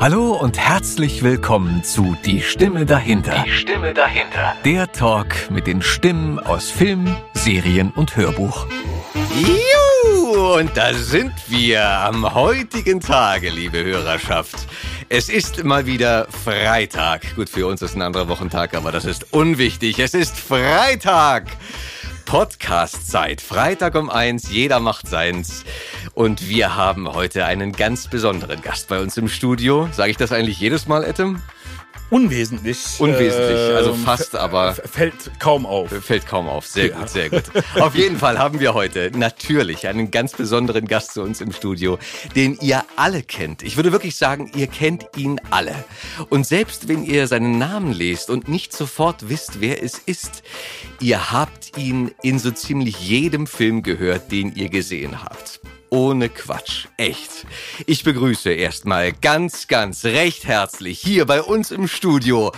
Hallo und herzlich willkommen zu Die Stimme dahinter. Die Stimme dahinter. Der Talk mit den Stimmen aus Film, Serien und Hörbuch. Juhu, und da sind wir am heutigen Tage, liebe Hörerschaft. Es ist mal wieder Freitag. Gut, für uns ist ein anderer Wochentag, aber das ist unwichtig. Es ist Freitag. Podcast-Zeit. Freitag um eins, jeder macht seins. Und wir haben heute einen ganz besonderen Gast bei uns im Studio. Sage ich das eigentlich jedes Mal, Etem? Unwesentlich. Unwesentlich, also fast, aber fällt kaum auf. Fällt kaum auf. Sehr ja. gut, sehr gut. Auf jeden Fall haben wir heute natürlich einen ganz besonderen Gast zu uns im Studio, den ihr alle kennt. Ich würde wirklich sagen, ihr kennt ihn alle. Und selbst wenn ihr seinen Namen lest und nicht sofort wisst, wer es ist, ihr habt ihn in so ziemlich jedem Film gehört, den ihr gesehen habt ohne Quatsch. Echt. Ich begrüße erstmal ganz, ganz recht herzlich hier bei uns im Studio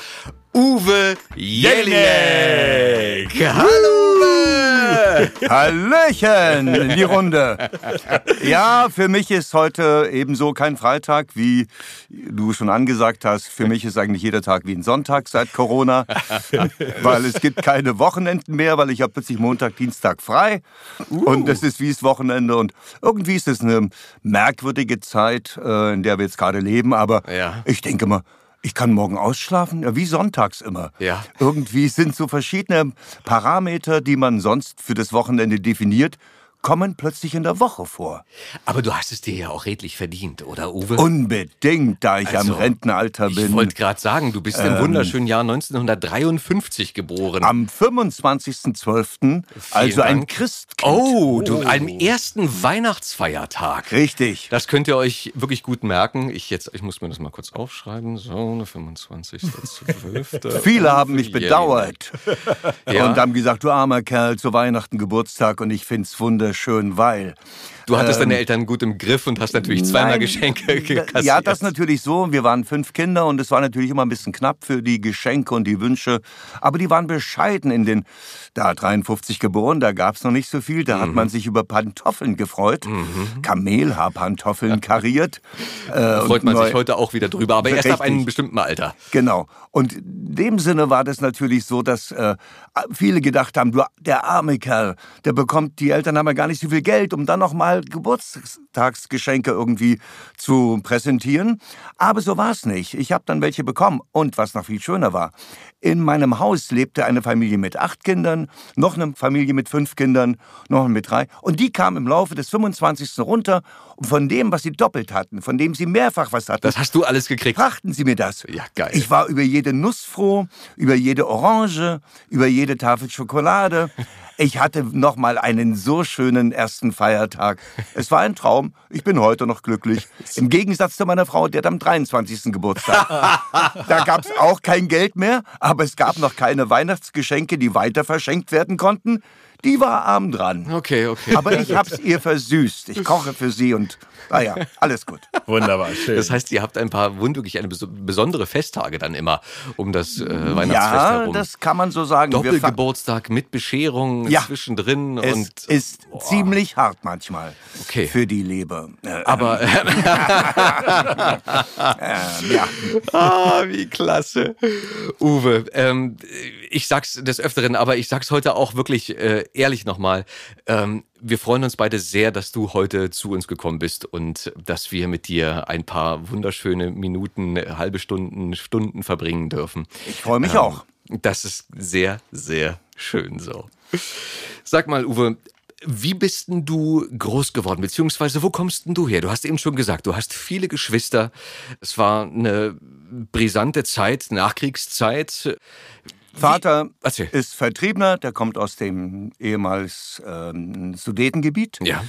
Uwe Jelinek. Hallo Uwe. Hallöchen in die Runde. Ja, für mich ist heute ebenso kein Freitag, wie du schon angesagt hast. Für mich ist eigentlich jeder Tag wie ein Sonntag seit Corona, weil es gibt keine Wochenenden mehr, weil ich habe plötzlich Montag, Dienstag frei uh. und das ist wie das Wochenende und irgendwie ist es eine merkwürdige Zeit, äh, in der wir jetzt gerade leben, aber ja. ich denke mal, ich kann morgen ausschlafen, ja, wie sonntags immer. Ja. Irgendwie sind so verschiedene Parameter, die man sonst für das Wochenende definiert, kommen plötzlich in der Woche vor. Aber du hast es dir ja auch redlich verdient, oder Uwe? Unbedingt, da ich also, am Rentenalter bin. Ich wollte gerade sagen, du bist ähm, im wunderschönen Jahr 1953 geboren. Am 25.12., also Dank. ein Christkind. Oh, du, oh. am ersten Weihnachtsfeiertag. Richtig. Das könnt ihr euch wirklich gut merken. Ich, jetzt, ich muss mir das mal kurz aufschreiben. So, 25.12. Viele haben mich bedauert ja. und haben gesagt, du armer Kerl, zu Weihnachten Geburtstag und ich finde es wunderschön schön, weil Du hattest ähm, deine Eltern gut im Griff und hast natürlich zweimal nein, Geschenke kassiert. Ja, das natürlich so. Wir waren fünf Kinder und es war natürlich immer ein bisschen knapp für die Geschenke und die Wünsche. Aber die waren bescheiden in den, da 53 geboren, da gab es noch nicht so viel. Da mhm. hat man sich über Pantoffeln gefreut. Mhm. Kamelhaarpantoffeln kariert. Äh, freut man sich heute auch wieder drüber, aber erst ab einem bestimmten Alter. Genau. Und in dem Sinne war das natürlich so, dass äh, viele gedacht haben, du, der arme Kerl, der bekommt, die Eltern haben ja gar nicht so viel Geld, um dann noch Geburtstagsgeschenke irgendwie zu präsentieren. Aber so war es nicht. Ich habe dann welche bekommen. Und was noch viel schöner war, in meinem Haus lebte eine Familie mit acht Kindern, noch eine Familie mit fünf Kindern, noch mit drei. Und die kamen im Laufe des 25. runter. Und von dem, was sie doppelt hatten, von dem sie mehrfach was hatten. Das hast du alles gekriegt. Brachten sie mir das. Ja, geil. Ich war über jede Nuss froh, über jede Orange, über jede Tafel Schokolade. Ich hatte noch mal einen so schönen ersten Feiertag. Es war ein Traum. Ich bin heute noch glücklich. Im Gegensatz zu meiner Frau, die hat am 23. Geburtstag. da gab es auch kein Geld mehr, aber es gab noch keine Weihnachtsgeschenke, die weiter verschenkt werden konnten. Die war arm dran. Okay, okay. Aber ich hab's ihr versüßt. Ich koche für sie und naja, ah alles gut. Wunderbar, schön. Das heißt, ihr habt ein paar wirklich eine besondere Festtage dann immer um das äh, Weihnachtsfest ja, herum. Ja, das kann man so sagen. Doppelgeburtstag mit Bescherung ja, zwischendrin. Es und, ist oh. ziemlich hart manchmal okay. für die Leber. Äh, Aber äh, ja. Ah, wie klasse. Uwe, ähm, ich sag's des Öfteren, aber ich sag's heute auch wirklich äh, ehrlich nochmal, ähm, wir freuen uns beide sehr, dass du heute zu uns gekommen bist und dass wir mit dir ein paar wunderschöne Minuten, halbe Stunden, Stunden verbringen dürfen. Ich freue mich ähm, auch. Das ist sehr, sehr schön so. Sag mal, Uwe, wie bist denn du groß geworden, beziehungsweise wo kommst denn du her? Du hast eben schon gesagt, du hast viele Geschwister. Es war eine brisante Zeit, Nachkriegszeit. Vater Wie? ist Vertriebener, der kommt aus dem ehemals ähm, Sudetengebiet. Ja.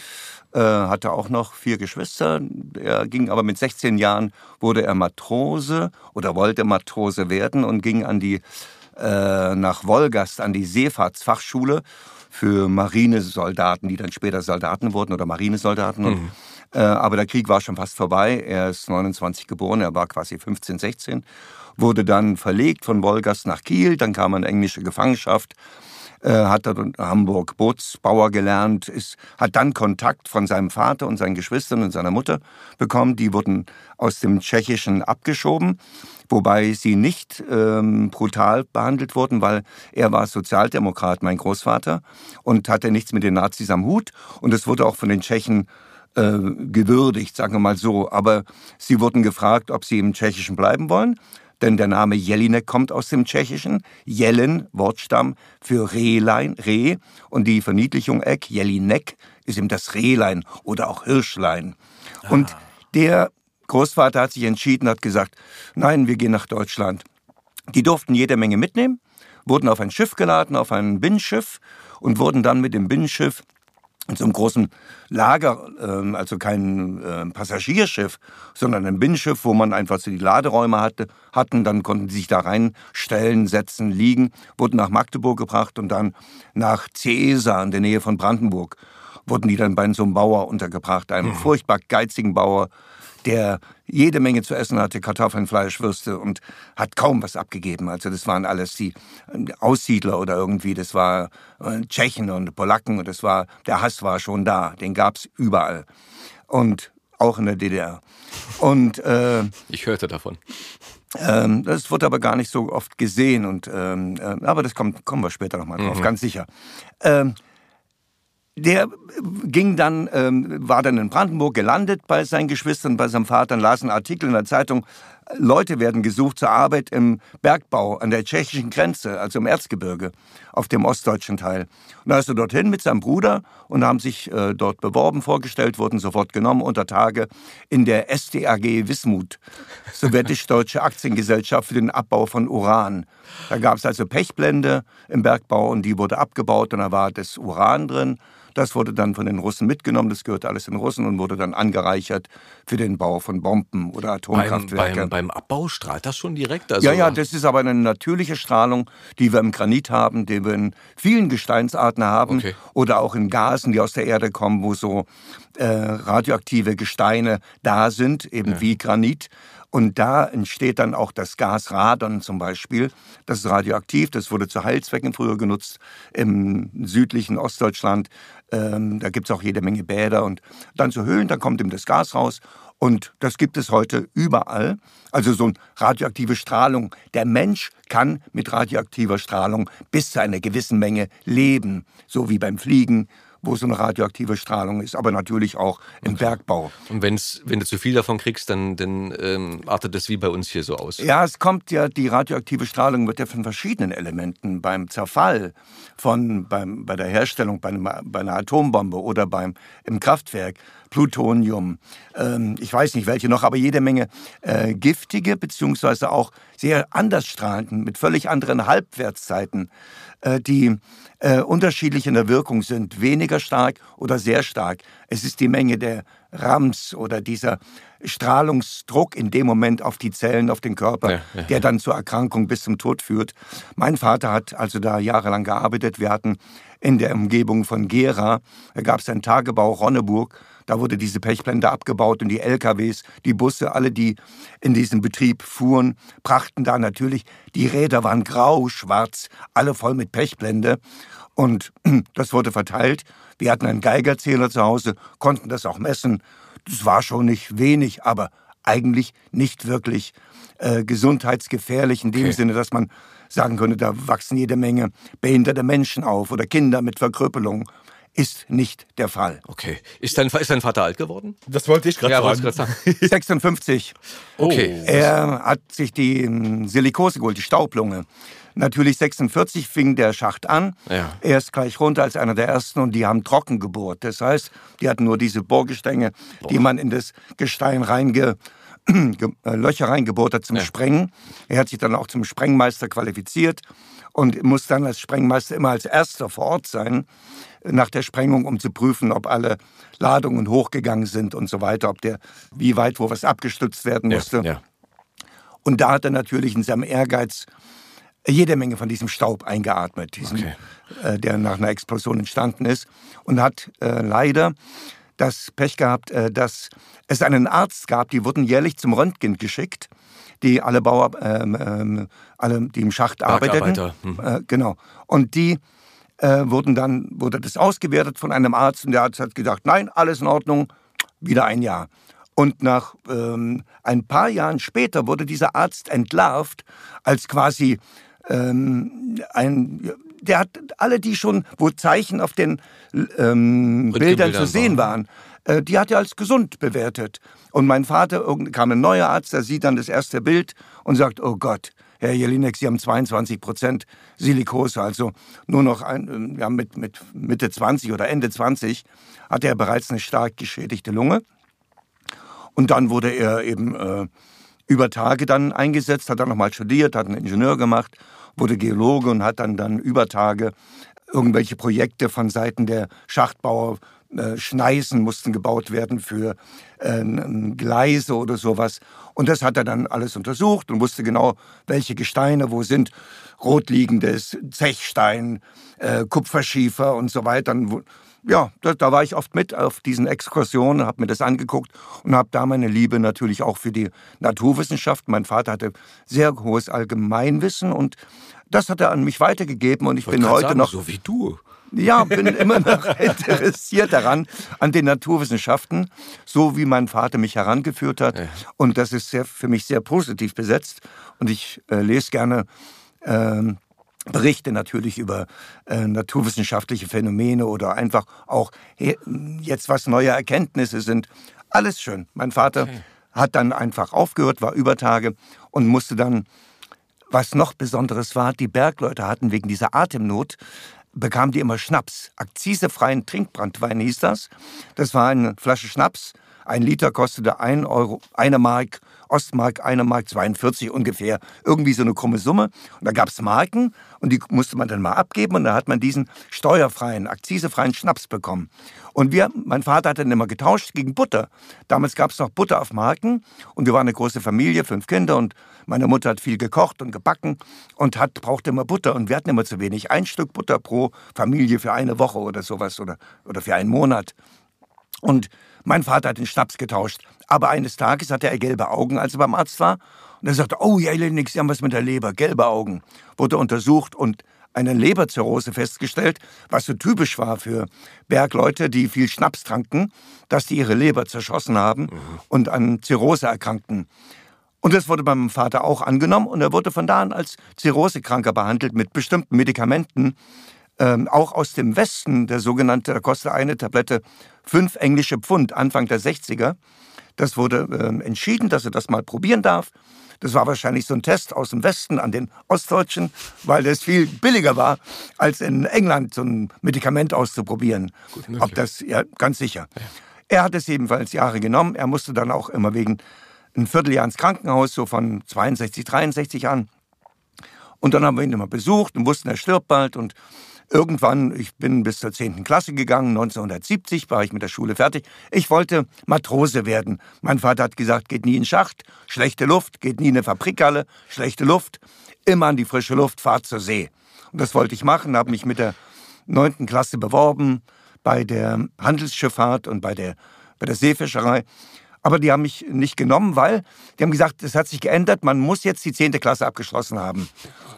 Äh, hatte auch noch vier Geschwister. Er ging aber mit 16 Jahren, wurde er Matrose oder wollte Matrose werden und ging an die, äh, nach Wolgast an die Seefahrtsfachschule für Marinesoldaten, die dann später Soldaten wurden oder Marinesoldaten. Mhm. äh, aber der Krieg war schon fast vorbei. Er ist 29 geboren, er war quasi 15, 16 wurde dann verlegt von Wolgast nach Kiel, dann kam man in englische Gefangenschaft. äh, hat dort in Hamburg Bootsbauer gelernt, ist, hat dann Kontakt von seinem Vater und seinen Geschwistern und seiner Mutter bekommen. Die wurden aus dem Tschechischen abgeschoben, wobei sie nicht ähm, brutal behandelt wurden, weil er war Sozialdemokrat, mein Großvater, und hatte nichts mit den Nazis am Hut. Und es wurde auch von den Tschechen äh, gewürdigt, sagen wir mal so. Aber sie wurden gefragt, ob sie im Tschechischen bleiben wollen denn der Name Jelinek kommt aus dem Tschechischen. Jelen, Wortstamm für Rehlein, Reh. Und die Verniedlichung Eck, Jelinek, ist eben das Rehlein oder auch Hirschlein. Ah. Und der Großvater hat sich entschieden, hat gesagt, nein, wir gehen nach Deutschland. Die durften jede Menge mitnehmen, wurden auf ein Schiff geladen, auf ein Binnenschiff und wurden dann mit dem Binnenschiff in so einem großen Lager, ähm, also kein ähm, Passagierschiff, sondern ein Binnenschiff, wo man einfach so die Laderäume hatte, hatten. Dann konnten sie sich da reinstellen, setzen, liegen, wurden nach Magdeburg gebracht und dann nach Cesa in der Nähe von Brandenburg wurden die dann bei so einem Bauer untergebracht, einem mhm. furchtbar geizigen Bauer, der jede Menge zu essen hatte, Kartoffeln, Fleisch, Würste und hat kaum was abgegeben. Also das waren alles die äh, Aussiedler oder irgendwie, das war äh, Tschechen und Polacken und das war, der Hass war schon da, den gab es überall. Und auch in der DDR. Und äh, ich hörte davon. Ähm, das wird aber gar nicht so oft gesehen und ähm, äh, aber das kommt, kommen wir später nochmal drauf, mhm. ganz sicher. Ähm, der ging dann, ähm, war dann in Brandenburg gelandet bei seinen Geschwistern, bei seinem Vater, und las einen Artikel in der Zeitung, Leute werden gesucht zur Arbeit im Bergbau an der tschechischen Grenze, also im Erzgebirge, auf dem ostdeutschen Teil. Und da ist er dorthin mit seinem Bruder und haben sich äh, dort beworben, vorgestellt, wurden sofort genommen unter Tage in der SDAG Wismut, Sowjetisch-Deutsche Aktiengesellschaft für den Abbau von Uran. Da gab es also Pechblende im Bergbau und die wurde abgebaut und da war das Uran drin. Das wurde dann von den Russen mitgenommen, das gehörte alles den Russen und wurde dann angereichert für den Bau von Bomben oder Atomkraftwerken. Beim, beim, beim Abbau strahlt das schon direkt? Also ja, ja, das ist aber eine natürliche Strahlung, die wir im Granit haben, die wir in vielen Gesteinsarten haben okay. oder auch in Gasen, die aus der Erde kommen, wo so äh, radioaktive Gesteine da sind, eben ja. wie Granit. Und da entsteht dann auch das Gas Radon zum Beispiel. Das ist radioaktiv, das wurde zu Heilzwecken früher genutzt im südlichen Ostdeutschland. Ähm, da gibt es auch jede Menge Bäder und dann zu Höhlen, da kommt eben das Gas raus. Und das gibt es heute überall. Also so eine radioaktive Strahlung. Der Mensch kann mit radioaktiver Strahlung bis zu einer gewissen Menge leben, so wie beim Fliegen wo so eine radioaktive Strahlung ist, aber natürlich auch im okay. Bergbau. Und wenn's, wenn du zu viel davon kriegst, dann, dann ähm, artet das wie bei uns hier so aus. Ja, es kommt ja, die radioaktive Strahlung wird ja von verschiedenen Elementen beim Zerfall, von, beim, bei der Herstellung bei, einem, bei einer Atombombe oder beim, im Kraftwerk, Plutonium, ähm, ich weiß nicht welche noch, aber jede Menge äh, giftige beziehungsweise auch sehr anders strahlenden, mit völlig anderen Halbwertszeiten, die äh, unterschiedlich in der Wirkung sind, weniger stark oder sehr stark. Es ist die Menge der Rams oder dieser Strahlungsdruck in dem Moment auf die Zellen, auf den Körper, ja, ja, der dann zur Erkrankung bis zum Tod führt. Mein Vater hat also da jahrelang gearbeitet. Wir hatten in der Umgebung von Gera, da gab es einen Tagebau Ronneburg, da wurde diese Pechblende abgebaut und die LKWs, die Busse, alle, die in diesem Betrieb fuhren, brachten da natürlich, die Räder waren grau, schwarz, alle voll mit Pechblende. Und das wurde verteilt. Wir hatten einen Geigerzähler zu Hause, konnten das auch messen. Das war schon nicht wenig, aber eigentlich nicht wirklich äh, gesundheitsgefährlich in dem okay. Sinne, dass man sagen könnte, da wachsen jede Menge behinderte Menschen auf oder Kinder mit Verkrüppelung ist nicht der Fall. Okay. Ist dein, ist dein Vater alt geworden? Das wollte ich gerade ja, sagen. 56. Okay. Er hat sich die ähm, Silikose geholt, die Staublunge. Natürlich 46 fing der Schacht an. Ja. Er ist gleich runter als einer der ersten und die haben trocken gebohrt. Das heißt, die hatten nur diese Bohrgestänge, Boah. die man in das Gestein reinge äh, Löcher reingebohrt hat zum ja. Sprengen. Er hat sich dann auch zum Sprengmeister qualifiziert und muss dann als Sprengmeister immer als erster vor Ort sein nach der Sprengung, um zu prüfen, ob alle Ladungen hochgegangen sind und so weiter, ob der, wie weit wo was abgestützt werden musste. Ja, ja. Und da hat er natürlich in seinem Ehrgeiz jede Menge von diesem Staub eingeatmet, diesen, okay. äh, der nach einer Explosion entstanden ist. Und hat äh, leider das Pech gehabt, äh, dass es einen Arzt gab, die wurden jährlich zum Röntgen geschickt, die alle Bauer, ähm, ähm, alle, die im Schacht arbeiteten. Hm. Äh, genau. Und die äh, wurden dann, wurde das ausgewertet von einem Arzt und der Arzt hat gesagt, nein, alles in Ordnung, wieder ein Jahr. Und nach ähm, ein paar Jahren später wurde dieser Arzt entlarvt als quasi ähm, ein, der hat alle, die schon, wo Zeichen auf den ähm, Bildern zu sehen waren, äh, die hat er als gesund bewertet. Und mein Vater, kam ein neuer Arzt, der sieht dann das erste Bild und sagt, oh Gott, Herr Jelinek, Sie haben 22 Prozent Silikose, also nur noch ein, ja, mit, mit Mitte 20 oder Ende 20 hat er bereits eine stark geschädigte Lunge. Und dann wurde er eben äh, über Tage dann eingesetzt, hat dann nochmal studiert, hat einen Ingenieur gemacht, wurde Geologe und hat dann, dann über Tage irgendwelche Projekte von Seiten der Schachtbauer Schneisen mussten gebaut werden für äh, Gleise oder sowas. Und das hat er dann alles untersucht und wusste genau, welche Gesteine wo sind. Rotliegendes, Zechstein, äh, Kupferschiefer und so weiter. Ja, da, da, war ich oft mit auf diesen Exkursionen, habe mir das angeguckt und habe da meine Liebe natürlich auch für die Naturwissenschaften. Mein Vater hatte sehr hohes Allgemeinwissen und das hat er an mich weitergegeben und ich, ich bin heute sagen, noch so wie du. Ja, bin immer noch interessiert daran, an den Naturwissenschaften, so wie mein Vater mich herangeführt hat. Ja. Und das ist sehr, für mich sehr positiv besetzt. Und ich äh, lese gerne äh, Berichte natürlich über äh, naturwissenschaftliche Phänomene oder einfach auch jetzt was neue Erkenntnisse sind. Alles schön. Mein Vater okay. hat dann einfach aufgehört, war über Tage und musste dann, was noch Besonderes war, die Bergleute hatten wegen dieser Atemnot bekamen die immer Schnaps. Akzisefreien Trinkbrandwein hieß das. Das war eine Flasche Schnaps. Ein Liter kostete 1 Euro, eine Mark, Ostmark, eine Mark 42 ungefähr. Irgendwie so eine krumme Summe. Und da gab es Marken und die musste man dann mal abgeben und da hat man diesen steuerfreien, akzisefreien Schnaps bekommen. Und wir, mein Vater hat dann immer getauscht gegen Butter. Damals gab es noch Butter auf Marken und wir waren eine große Familie, fünf Kinder und meine Mutter hat viel gekocht und gebacken und hat, brauchte immer Butter und wir hatten immer zu wenig. Ein Stück Butter pro Familie für eine Woche oder sowas oder, oder für einen Monat. Und mein Vater hat den Schnaps getauscht. Aber eines Tages hatte er gelbe Augen, als er beim Arzt war. Und er sagte, oh, ja, nix, Sie haben was mit der Leber, gelbe Augen. Wurde untersucht und eine Leberzirrhose festgestellt, was so typisch war für Bergleute, die viel Schnaps tranken, dass die ihre Leber zerschossen haben mhm. und an Zirrhose erkrankten. Und das wurde beim Vater auch angenommen und er wurde von da an als Zirrhosekranker behandelt mit bestimmten Medikamenten, ähm, auch aus dem Westen, der sogenannte, da kostete eine Tablette fünf englische Pfund, Anfang der 60er. Das wurde ähm, entschieden, dass er das mal probieren darf. Das war wahrscheinlich so ein Test aus dem Westen an den Ostdeutschen, weil das viel billiger war, als in England so ein Medikament auszuprobieren. Gut, Ob das, ja, ganz sicher. Ja. Er hat es ebenfalls Jahre genommen. Er musste dann auch immer wegen ein Vierteljahr ins Krankenhaus, so von 62, 63 an. Und dann haben wir ihn immer besucht und wussten, er stirbt bald. Und Irgendwann, ich bin bis zur 10. Klasse gegangen, 1970 war ich mit der Schule fertig. Ich wollte Matrose werden. Mein Vater hat gesagt, geht nie in Schacht, schlechte Luft, geht nie in eine Fabrikhalle, schlechte Luft, immer an die frische Luft, fahrt zur See. Und das wollte ich machen, habe mich mit der 9. Klasse beworben bei der Handelsschifffahrt und bei der, bei der Seefischerei. Aber die haben mich nicht genommen, weil die haben gesagt, es hat sich geändert, man muss jetzt die 10. Klasse abgeschlossen haben.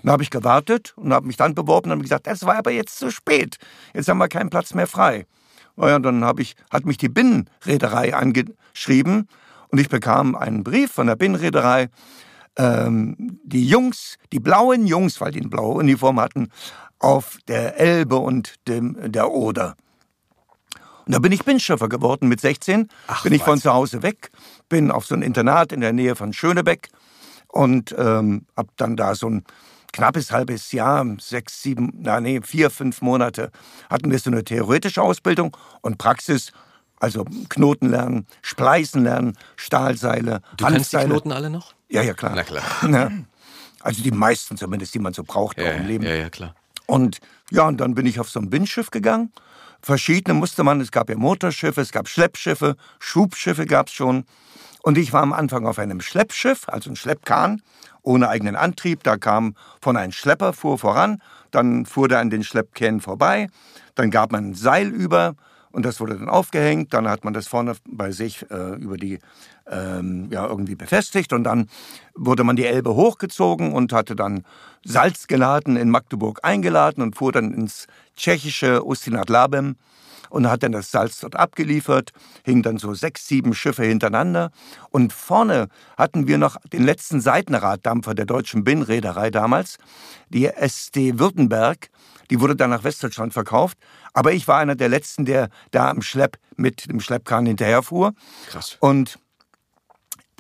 Dann habe ich gewartet und habe mich dann beworben und habe gesagt, das war aber jetzt zu spät. Jetzt haben wir keinen Platz mehr frei. Naja, dann habe ich, hat mich die Binnenreederei angeschrieben und ich bekam einen Brief von der Binnenreederei. Ähm, die Jungs, die blauen Jungs, weil die eine blaue Uniform hatten, auf der Elbe und dem, der Oder. Und da bin ich Binnenschiffer geworden mit 16. Ach, bin ich von zu Hause weg, bin auf so ein Internat in der Nähe von Schönebeck und ähm, habe dann da so ein knappes halbes Jahr, sechs, sieben, na nee, vier, fünf Monate hatten wir so eine theoretische Ausbildung und Praxis. Also Knoten lernen, Spleißen lernen, Stahlseile, Du kennst die Knoten alle noch? Ja, ja, klar. Na klar. Ja. Also die meisten zumindest, die man so braucht ja, im Leben. Ja, ja, klar. Und ja, und dann bin ich auf so ein Windschiff gegangen verschiedene musste man, es gab ja Motorschiffe, es gab Schleppschiffe, Schubschiffe gab es schon. Und ich war am Anfang auf einem Schleppschiff, also ein Schleppkahn, ohne eigenen Antrieb. Da kam von einem Schlepper, fuhr voran, dann fuhr der an den Schleppkähnen vorbei, dann gab man ein Seil über Und das wurde dann aufgehängt. Dann hat man das vorne bei sich äh, über die ähm, ja irgendwie befestigt und dann wurde man die Elbe hochgezogen und hatte dann Salz geladen in Magdeburg eingeladen und fuhr dann ins tschechische Ustinat Labem und hat dann das Salz dort abgeliefert, hing dann so sechs, sieben Schiffe hintereinander und vorne hatten wir noch den letzten Seitenraddampfer der deutschen Binnenreederei damals, die SD Württemberg, die wurde dann nach Westdeutschland verkauft, aber ich war einer der letzten, der da im Schlepp mit dem Schleppkran hinterherfuhr. Krass. Und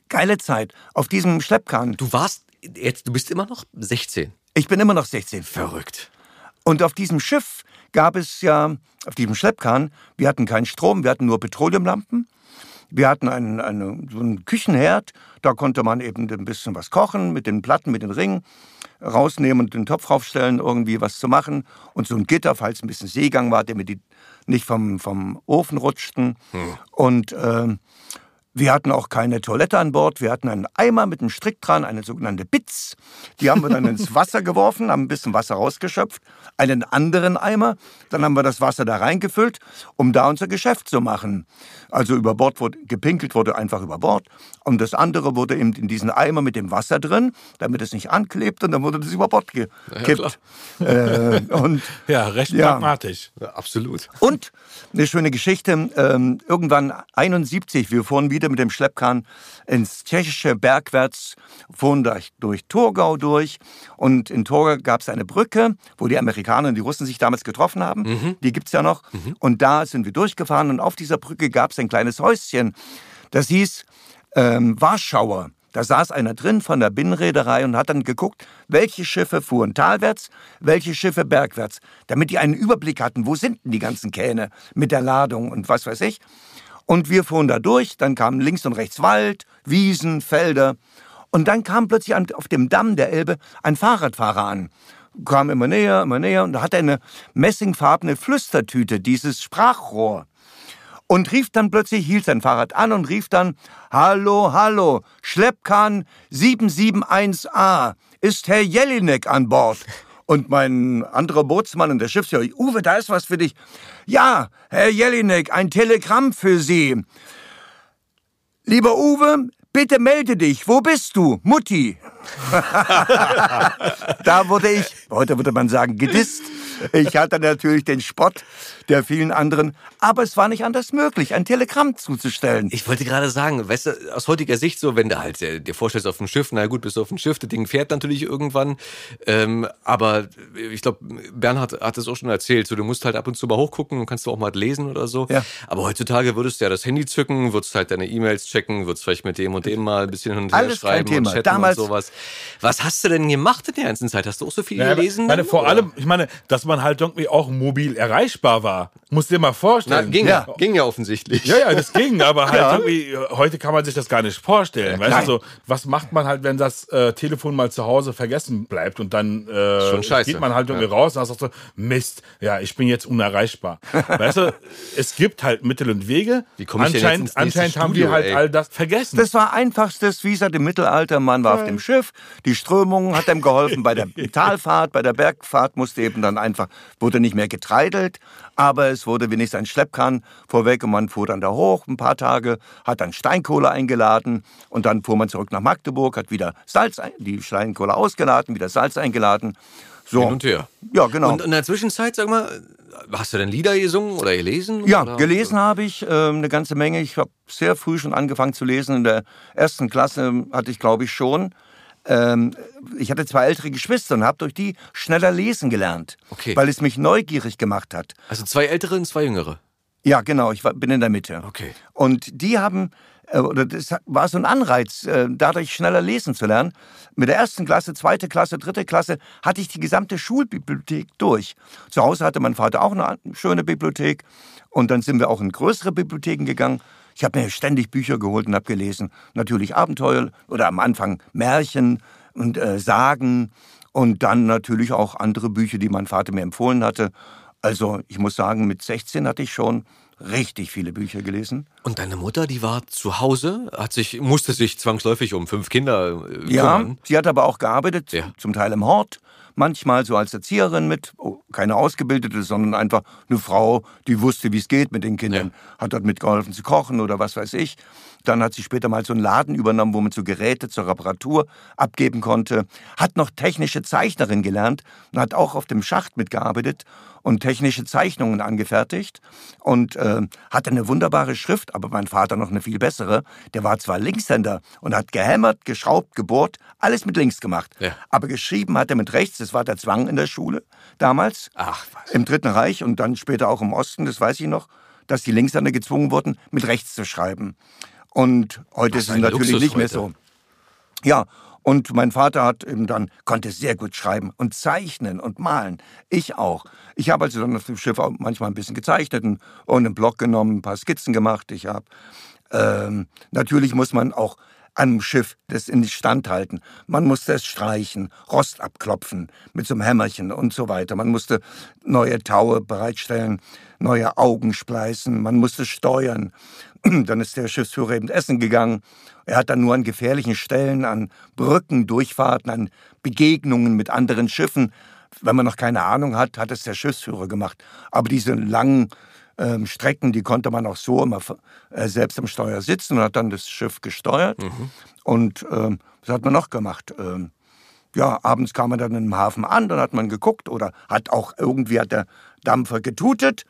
geile Zeit auf diesem Schleppkran. Du warst jetzt, du bist immer noch 16. Ich bin immer noch 16. Verrückt. Und auf diesem Schiff gab es ja, auf diesem Schleppkahn, wir hatten keinen Strom, wir hatten nur Petroleumlampen. Wir hatten einen, einen, so einen Küchenherd, da konnte man eben ein bisschen was kochen mit den Platten, mit den Ringen, rausnehmen und den Topf raufstellen, irgendwie was zu machen. Und so ein Gitter, falls ein bisschen Seegang war, damit die nicht vom, vom Ofen rutschten. Hm. Und äh, wir hatten auch keine Toilette an Bord. Wir hatten einen Eimer mit einem Strick dran, eine sogenannte Bitz. Die haben wir dann ins Wasser geworfen, haben ein bisschen Wasser rausgeschöpft. Einen anderen Eimer. Dann haben wir das Wasser da reingefüllt, um da unser Geschäft zu machen. Also über Bord wurde gepinkelt, wurde einfach über Bord. Und das andere wurde eben in diesen Eimer mit dem Wasser drin, damit es nicht anklebt. Und dann wurde das über Bord gekippt. Ja, äh, und, ja recht ja. pragmatisch. Ja, absolut. Und eine schöne Geschichte. Ähm, irgendwann 71, wir fuhren wieder mit dem Schleppkahn ins tschechische Bergwärts, fuhren durch, durch Torgau durch. Und in Torgau gab es eine Brücke, wo die Amerikaner und die Russen sich damals getroffen haben. Mhm. Die gibt es ja noch. Mhm. Und da sind wir durchgefahren. Und auf dieser Brücke gab es ein kleines Häuschen. Das hieß ähm, Warschauer. Da saß einer drin von der Binnenreederei und hat dann geguckt, welche Schiffe fuhren talwärts, welche Schiffe bergwärts, damit die einen Überblick hatten, wo sind denn die ganzen Kähne mit der Ladung und was weiß ich. Und wir fuhren da durch, dann kamen links und rechts Wald, Wiesen, Felder. Und dann kam plötzlich auf dem Damm der Elbe ein Fahrradfahrer an. Kam immer näher, immer näher und da hatte eine messingfarbene Flüstertüte, dieses Sprachrohr und rief dann plötzlich, hielt sein Fahrrad an und rief dann, Hallo, hallo, Schleppkahn 771a, ist Herr Jelinek an Bord? Und mein anderer Bootsmann und der Schiffsjäger, Uwe, da ist was für dich. Ja, Herr Jelinek, ein Telegramm für Sie. Lieber Uwe, bitte melde dich. Wo bist du? Mutti. da wurde ich, heute würde man sagen, gedisst. Ich hatte natürlich den Spott der vielen anderen, aber es war nicht anders möglich, ein Telegramm zuzustellen. Ich wollte gerade sagen, weißt du, aus heutiger Sicht so, wenn du halt äh, dir vorstellst auf dem Schiff, na gut, bist du auf dem Schiff, das Ding fährt natürlich irgendwann, ähm, aber ich glaube, Bernhard hat es auch schon erzählt, so du musst halt ab und zu mal hochgucken und kannst du auch mal lesen oder so. Ja. Aber heutzutage würdest du ja das Handy zücken, würdest halt deine E-Mails checken, würdest vielleicht mit dem und dem mal ein bisschen hin und her Alles schreiben und chatten Damals und sowas. Was hast du denn gemacht in der ganzen Zeit? Hast du auch so viel naja, gelesen? Meine, vor allem, ich meine, dass man halt irgendwie auch mobil erreichbar war. Musst dir mal vorstellen. Na, ging ja. ging ja offensichtlich. Ja, ja, das ging, aber halt ja. irgendwie, heute kann man sich das gar nicht vorstellen. Ja, weißt du, so, was macht man halt, wenn das äh, Telefon mal zu Hause vergessen bleibt und dann äh, geht man halt irgendwie ja. raus und sagt so, Mist, ja, ich bin jetzt unerreichbar. weißt du, es gibt halt Mittel und Wege. Wie komme ich anscheinend, denn jetzt anscheinend haben wir halt ey. all das vergessen. Das war einfachstes, wie seit dem Mittelalter. Man war auf dem Schiff, die Strömung hat ihm geholfen bei der Talfahrt, bei der Bergfahrt musste eben dann einfach, wurde nicht mehr getreidelt, aber es wurde wenigstens ein Schleppkahn vorweg und man fuhr dann da hoch ein paar Tage, hat dann Steinkohle eingeladen und dann fuhr man zurück nach Magdeburg, hat wieder Salz, die Steinkohle ausgeladen, wieder Salz eingeladen. So. Hin und her. Ja, genau. Und in der Zwischenzeit, sag mal, hast du denn Lieder gesungen oder gelesen? Ja, oder? gelesen habe ich äh, eine ganze Menge. Ich habe sehr früh schon angefangen zu lesen. In der ersten Klasse hatte ich, glaube ich, schon ähm, ich hatte zwei ältere Geschwister und habe durch die schneller lesen gelernt, okay. weil es mich neugierig gemacht hat. Also zwei ältere und zwei jüngere. Ja, genau, ich war, bin in der Mitte. Okay. Und die haben, äh, oder das war so ein Anreiz, äh, dadurch schneller lesen zu lernen. Mit der ersten Klasse, zweite Klasse, dritte Klasse hatte ich die gesamte Schulbibliothek durch. Zu Hause hatte mein Vater auch eine schöne Bibliothek und dann sind wir auch in größere Bibliotheken gegangen. Ich habe mir ständig Bücher geholt und habe gelesen. Natürlich Abenteuer oder am Anfang Märchen und äh, Sagen und dann natürlich auch andere Bücher, die mein Vater mir empfohlen hatte. Also ich muss sagen, mit 16 hatte ich schon richtig viele Bücher gelesen. Und deine Mutter, die war zu Hause, hat sich, musste sich zwangsläufig um fünf Kinder äh, Ja, sie hat aber auch gearbeitet, ja. zum Teil im Hort manchmal so als Erzieherin mit, oh, keine Ausgebildete, sondern einfach eine Frau, die wusste, wie es geht mit den Kindern, ja. hat dort mitgeholfen zu kochen oder was weiß ich. Dann hat sie später mal so einen Laden übernommen, wo man so Geräte zur Reparatur abgeben konnte. Hat noch technische Zeichnerin gelernt und hat auch auf dem Schacht mitgearbeitet und technische Zeichnungen angefertigt und äh, hatte eine wunderbare Schrift, aber mein Vater noch eine viel bessere. Der war zwar Linkshänder und hat gehämmert, geschraubt, gebohrt, alles mit links gemacht. Ja. Aber geschrieben hat er mit rechts, das war der Zwang in der Schule damals. Ach, was. Im Dritten Reich und dann später auch im Osten, das weiß ich noch, dass die Linkshänder gezwungen wurden, mit rechts zu schreiben. Und heute ist es natürlich Luxus nicht mehr so. Ja, und mein Vater hat eben dann, konnte sehr gut schreiben und zeichnen und malen. Ich auch. Ich habe also dann auf dem Schiff auch manchmal ein bisschen gezeichnet und, und einen Block genommen, ein paar Skizzen gemacht. Ich habe, ähm, natürlich muss man auch einem Schiff das in Stand halten. Man musste es streichen, Rost abklopfen mit so einem Hämmerchen und so weiter. Man musste neue Taue bereitstellen, neue Augen spleißen, man musste steuern. Dann ist der Schiffsführer eben essen gegangen. Er hat dann nur an gefährlichen Stellen, an Brücken, Durchfahrten, an Begegnungen mit anderen Schiffen, wenn man noch keine Ahnung hat, hat es der Schiffsführer gemacht. Aber diese langen ähm, Strecken, die konnte man auch so immer äh, selbst am Steuer sitzen und hat dann das Schiff gesteuert. Mhm. Und ähm, was hat man noch gemacht? Ähm, ja, abends kam man dann im Hafen an, dann hat man geguckt oder hat auch irgendwie hat der Dampfer getutet.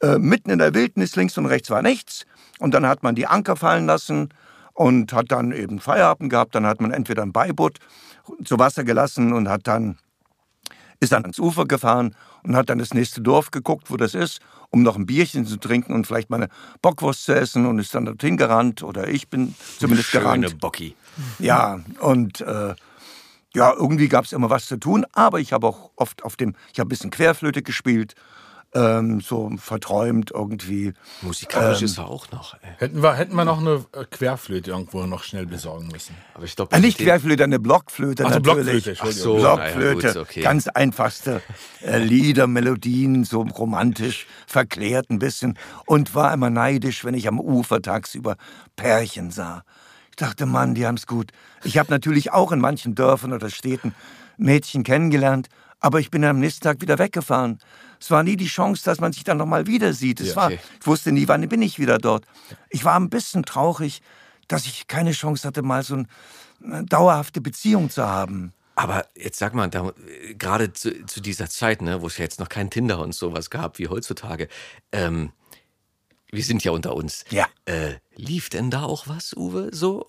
Äh, mitten in der Wildnis links und rechts war nichts. Und dann hat man die Anker fallen lassen und hat dann eben Feierabend gehabt. Dann hat man entweder ein Beiboot zu Wasser gelassen und hat dann ist dann ans Ufer gefahren und hat dann das nächste Dorf geguckt, wo das ist, um noch ein Bierchen zu trinken und vielleicht mal eine Bockwurst zu essen und ist dann dorthin gerannt oder ich bin zumindest Schöne gerannt. Schöne Bocki. Ja, und äh, ja, irgendwie gab es immer was zu tun, aber ich habe auch oft auf dem, ich habe ein bisschen Querflöte gespielt ähm, so verträumt irgendwie. Musikalisch ähm, ist er auch noch. Ey. Hätten wir, hätten wir noch eine äh, Querflöte irgendwo noch schnell besorgen müssen. Aber ich glaube, äh, nicht Querflöte, eine Blockflöte also natürlich. Blockflöte, Ach so, Blockflöte, ja, gut, okay. ganz einfachste äh, Lieder, Melodien, so romantisch verklärt ein bisschen und war immer neidisch, wenn ich am Ufer tagsüber Pärchen sah. Ich dachte, Mann, die haben's gut. Ich habe natürlich auch in manchen Dörfern oder Städten Mädchen kennengelernt, aber ich bin am nächsten Tag wieder weggefahren. Es war nie die Chance, dass man sich dann nochmal wieder sieht. Es ja, war, ich wusste nie, wann bin ich wieder dort. Ich war ein bisschen traurig, dass ich keine Chance hatte, mal so eine dauerhafte Beziehung zu haben. Aber jetzt sag mal, da, gerade zu, zu, dieser Zeit, ne, wo es ja jetzt noch kein Tinder und sowas gab wie heutzutage, ähm, wir sind ja unter uns. Ja. Äh, lief denn da auch was, Uwe? So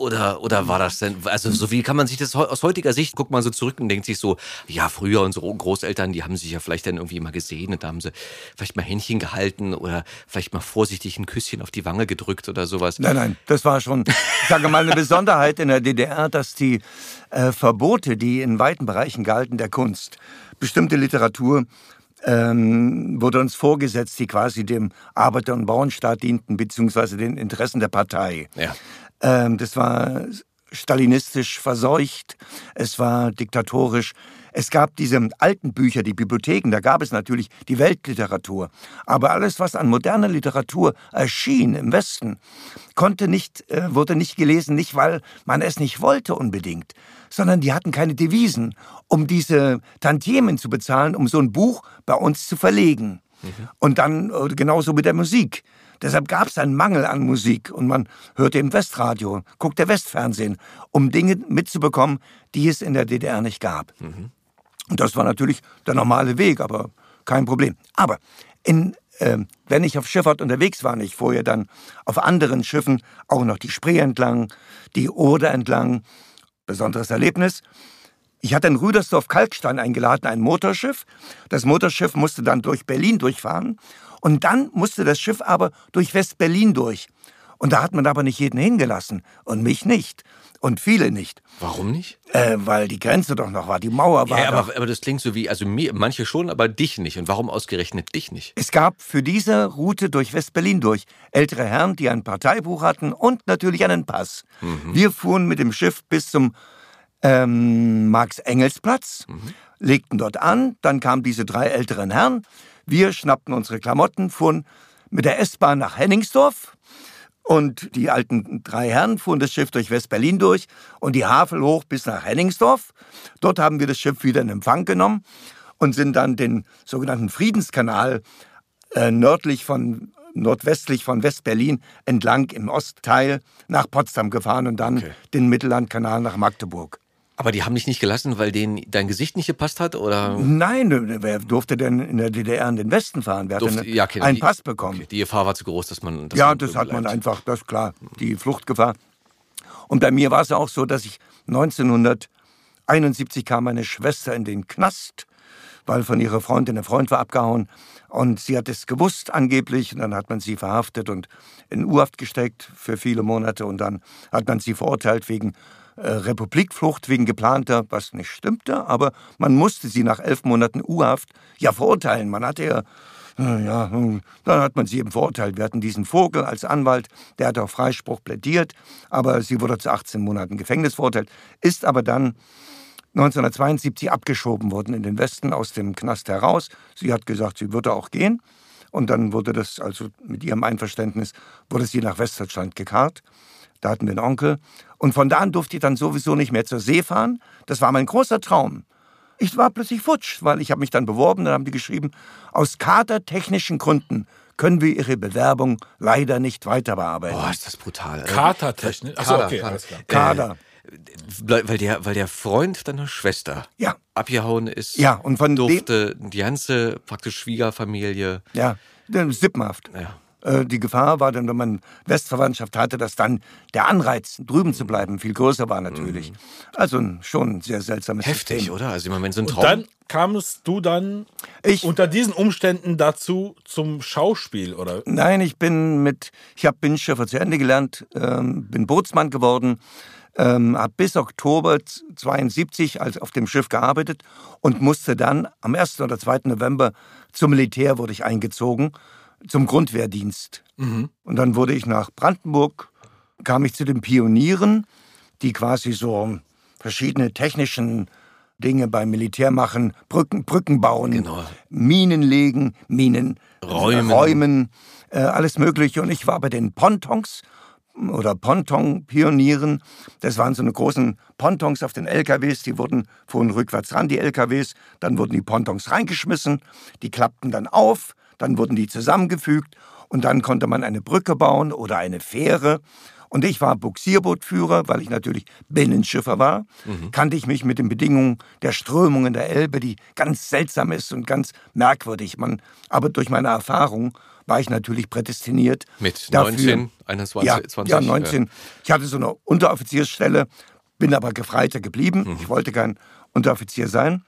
oder, oder war das denn, also so wie kann man sich das aus heutiger Sicht, guckt man so zurück und denkt sich so, ja, früher unsere Großeltern, die haben sich ja vielleicht dann irgendwie mal gesehen und da haben sie vielleicht mal Händchen gehalten oder vielleicht mal vorsichtig ein Küsschen auf die Wange gedrückt oder sowas. Nein, nein, das war schon, ich sage mal, eine Besonderheit in der DDR, dass die äh, Verbote, die in weiten Bereichen galten der Kunst, bestimmte Literatur, ähm, wurde uns vorgesetzt, die quasi dem Arbeiter- und Bauernstaat dienten, beziehungsweise den Interessen der Partei. Ja. Ähm, das war stalinistisch verseucht, es war diktatorisch. Es gab diese alten Bücher, die Bibliotheken, da gab es natürlich die Weltliteratur. Aber alles, was an moderner Literatur erschien im Westen, konnte nicht, äh, wurde nicht gelesen, nicht weil man es nicht wollte unbedingt, sondern die hatten keine Devisen, um diese Tantiemen zu bezahlen, um so ein Buch bei uns zu verlegen. Mhm. Und dann äh, genauso mit der Musik. Deshalb gab es einen Mangel an Musik und man hörte im Westradio, guckte Westfernsehen, um Dinge mitzubekommen, die es in der DDR nicht gab. Mhm. Und das war natürlich der normale Weg, aber kein Problem. Aber in, äh, wenn ich auf Schifffahrt unterwegs war, und ich fuhr ja dann auf anderen Schiffen auch noch die Spree entlang, die Oder entlang, besonderes Erlebnis. Ich hatte in Rüdersdorf Kalkstein eingeladen, ein Motorschiff. Das Motorschiff musste dann durch Berlin durchfahren und dann musste das Schiff aber durch West-Berlin durch. Und da hat man aber nicht jeden hingelassen. Und mich nicht. Und viele nicht. Warum nicht? Äh, weil die Grenze doch noch war, die Mauer war. Ja, aber, aber das klingt so wie, also mir, manche schon, aber dich nicht. Und warum ausgerechnet dich nicht? Es gab für diese Route durch West-Berlin durch ältere Herren, die ein Parteibuch hatten und natürlich einen Pass. Mhm. Wir fuhren mit dem Schiff bis zum ähm, Marx-Engels-Platz, mhm. legten dort an, dann kamen diese drei älteren Herren, wir schnappten unsere Klamotten, fuhren mit der S-Bahn nach Henningsdorf Und die alten drei Herren fuhren das Schiff durch West-Berlin durch und die Havel hoch bis nach Henningsdorf. Dort haben wir das Schiff wieder in Empfang genommen und sind dann den sogenannten Friedenskanal äh, nördlich von nordwestlich von West-Berlin entlang im Ostteil nach Potsdam gefahren und dann okay. den Mittellandkanal nach Magdeburg. Aber die haben dich nicht gelassen, weil denen dein Gesicht nicht gepasst hat, oder? Nein, wer durfte denn in der DDR in den Westen fahren? Wer durfte, hat ja, okay, einen die, Pass bekommen? Okay, die Gefahr war zu groß, dass man. Dass ja, man das hat bleibt. man einfach, das ist klar, die Fluchtgefahr. Und bei mir war es auch so, dass ich 1971 kam meine Schwester in den Knast, weil von ihrer Freundin ein Freund war abgehauen. Und sie hat es gewusst angeblich. Und dann hat man sie verhaftet und in U-Haft gesteckt für viele Monate. Und dann hat man sie verurteilt wegen Republikflucht wegen geplanter, was nicht stimmte, aber man musste sie nach elf Monaten U-Haft ja verurteilen. Man hatte ja äh, ja, dann hat man sie eben verurteilt. Wir hatten diesen Vogel als Anwalt, der hat auf Freispruch plädiert, aber sie wurde zu 18 Monaten Gefängnis verurteilt, ist aber dann 1972 abgeschoben worden in den Westen aus dem Knast heraus. Sie hat gesagt, sie würde auch gehen. Und dann wurde das, also mit ihrem Einverständnis, wurde sie nach Westdeutschland gekarrt. Da hatten wir einen Onkel. Und von da an durfte ich dann sowieso nicht mehr zur See fahren. Das war mein großer Traum. Ich war plötzlich futsch, weil ich habe mich dann beworben, dann haben die geschrieben, aus kadertechnischen Gründen können wir Ihre Bewerbung leider nicht weiter bearbeiten. Boah, ist das brutal. Kadertechnisch? Achso, okay, alles klar. Kader. Äh, weil, der, weil der Freund deiner Schwester ja. abgehauen ist, ja, und von durfte die ganze praktisch Schwiegerfamilie. Ja, sippenhaft. Ja. Äh, die Gefahr war dann, wenn man Westverwandtschaft hatte, dass dann der Anreiz, drüben zu bleiben, viel größer war natürlich. Mhm. Also schon ein sehr seltsames Heftig, System. oder? Also ich meine, wenn so ein Traum... Und dann kamst du dann ich, unter diesen Umständen dazu zum Schauspiel, oder? Nein, ich bin mit, ich habe Binnenschiffer zu Ende gelernt, ähm, bin Bootsmann geworden, ähm, habe bis Oktober 72 als auf dem Schiff gearbeitet und musste dann am 1. oder 2. November zum Militär wurde ich eingezogen zum Grundwehrdienst. Mhm. Und dann wurde ich nach Brandenburg, kam ich zu den Pionieren, die quasi so verschiedene technischen Dinge beim Militär machen, Brücken, Brücken bauen, genau. Minen legen, Minen räumen, räumen äh, alles Mögliche. Und ich war bei den Pontons oder Ponton-Pionieren. Das waren so eine großen Pontons auf den LKWs, die wurden fuhren rückwärts ran, die LKWs. Dann wurden die Pontons reingeschmissen, die klappten dann auf, dann wurden die zusammengefügt und dann konnte man eine Brücke bauen oder eine Fähre. Und ich war Buxierbootführer, weil ich natürlich Binnenschiffer war, mhm. kannte ich mich mit den Bedingungen der Strömungen der Elbe, die ganz seltsam ist und ganz merkwürdig. Man, aber durch meine Erfahrung war ich natürlich prädestiniert. Mit dafür. 19, 21, ja, 20? Ja, 19. Ja. Ich hatte so eine Unteroffiziersstelle, bin aber Gefreiter geblieben. Mhm. Ich wollte kein Unteroffizier sein.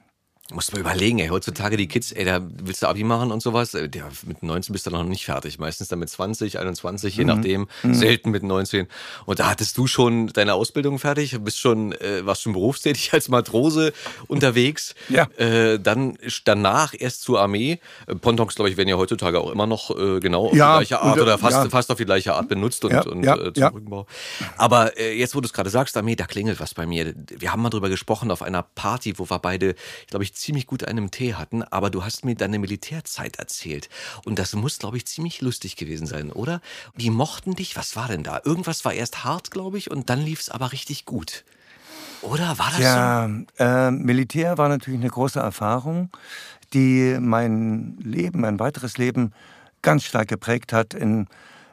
Musst mal überlegen, ey, heutzutage die Kids, ey, da willst du Abi machen und sowas, äh, der, mit 19 bist du noch nicht fertig. Meistens dann mit 20, 21, je mhm. nachdem, mhm. selten mit 19. Und da hattest du schon deine Ausbildung fertig, bist schon, äh, warst schon berufstätig als Matrose unterwegs. Ja. Äh, dann danach erst zur Armee. Äh, Pontons, glaube ich, werden ja heutzutage auch immer noch äh, genau auf ja, die gleiche Art und, oder fast, ja. fast auf die gleiche Art benutzt und, ja, und ja, äh, zum Rückenbau. Aber äh, jetzt, wo du es gerade sagst, Armee, da klingelt was bei mir. Wir haben mal drüber gesprochen auf einer Party, wo wir beide, glaube ich, ziemlich gut einen Tee hatten, aber du hast mir deine Militärzeit erzählt. Und das muss, glaube ich, ziemlich lustig gewesen sein, oder? Die mochten dich, was war denn da? Irgendwas war erst hart, glaube ich, und dann lief es aber richtig gut. Oder war das ja, so? Ja, äh, Militär war natürlich eine große Erfahrung, die mein Leben, mein weiteres Leben ganz stark geprägt hat, in,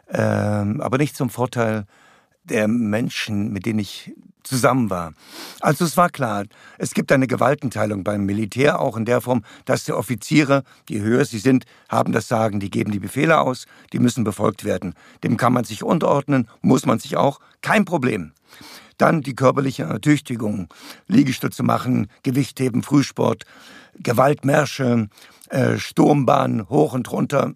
äh, aber nicht zum Vorteil der Menschen, mit denen ich zusammen war. Also es war klar, es gibt eine Gewaltenteilung beim Militär auch in der Form, dass die Offiziere, je höher sie sind, haben das Sagen, die geben die Befehle aus, die müssen befolgt werden. Dem kann man sich unterordnen, muss man sich auch, kein Problem. Dann die körperliche Ertüchtigung, Liegestütze machen, Gewichtheben, Frühsport, Gewaltmärsche, äh, Sturmbahn hoch und runter.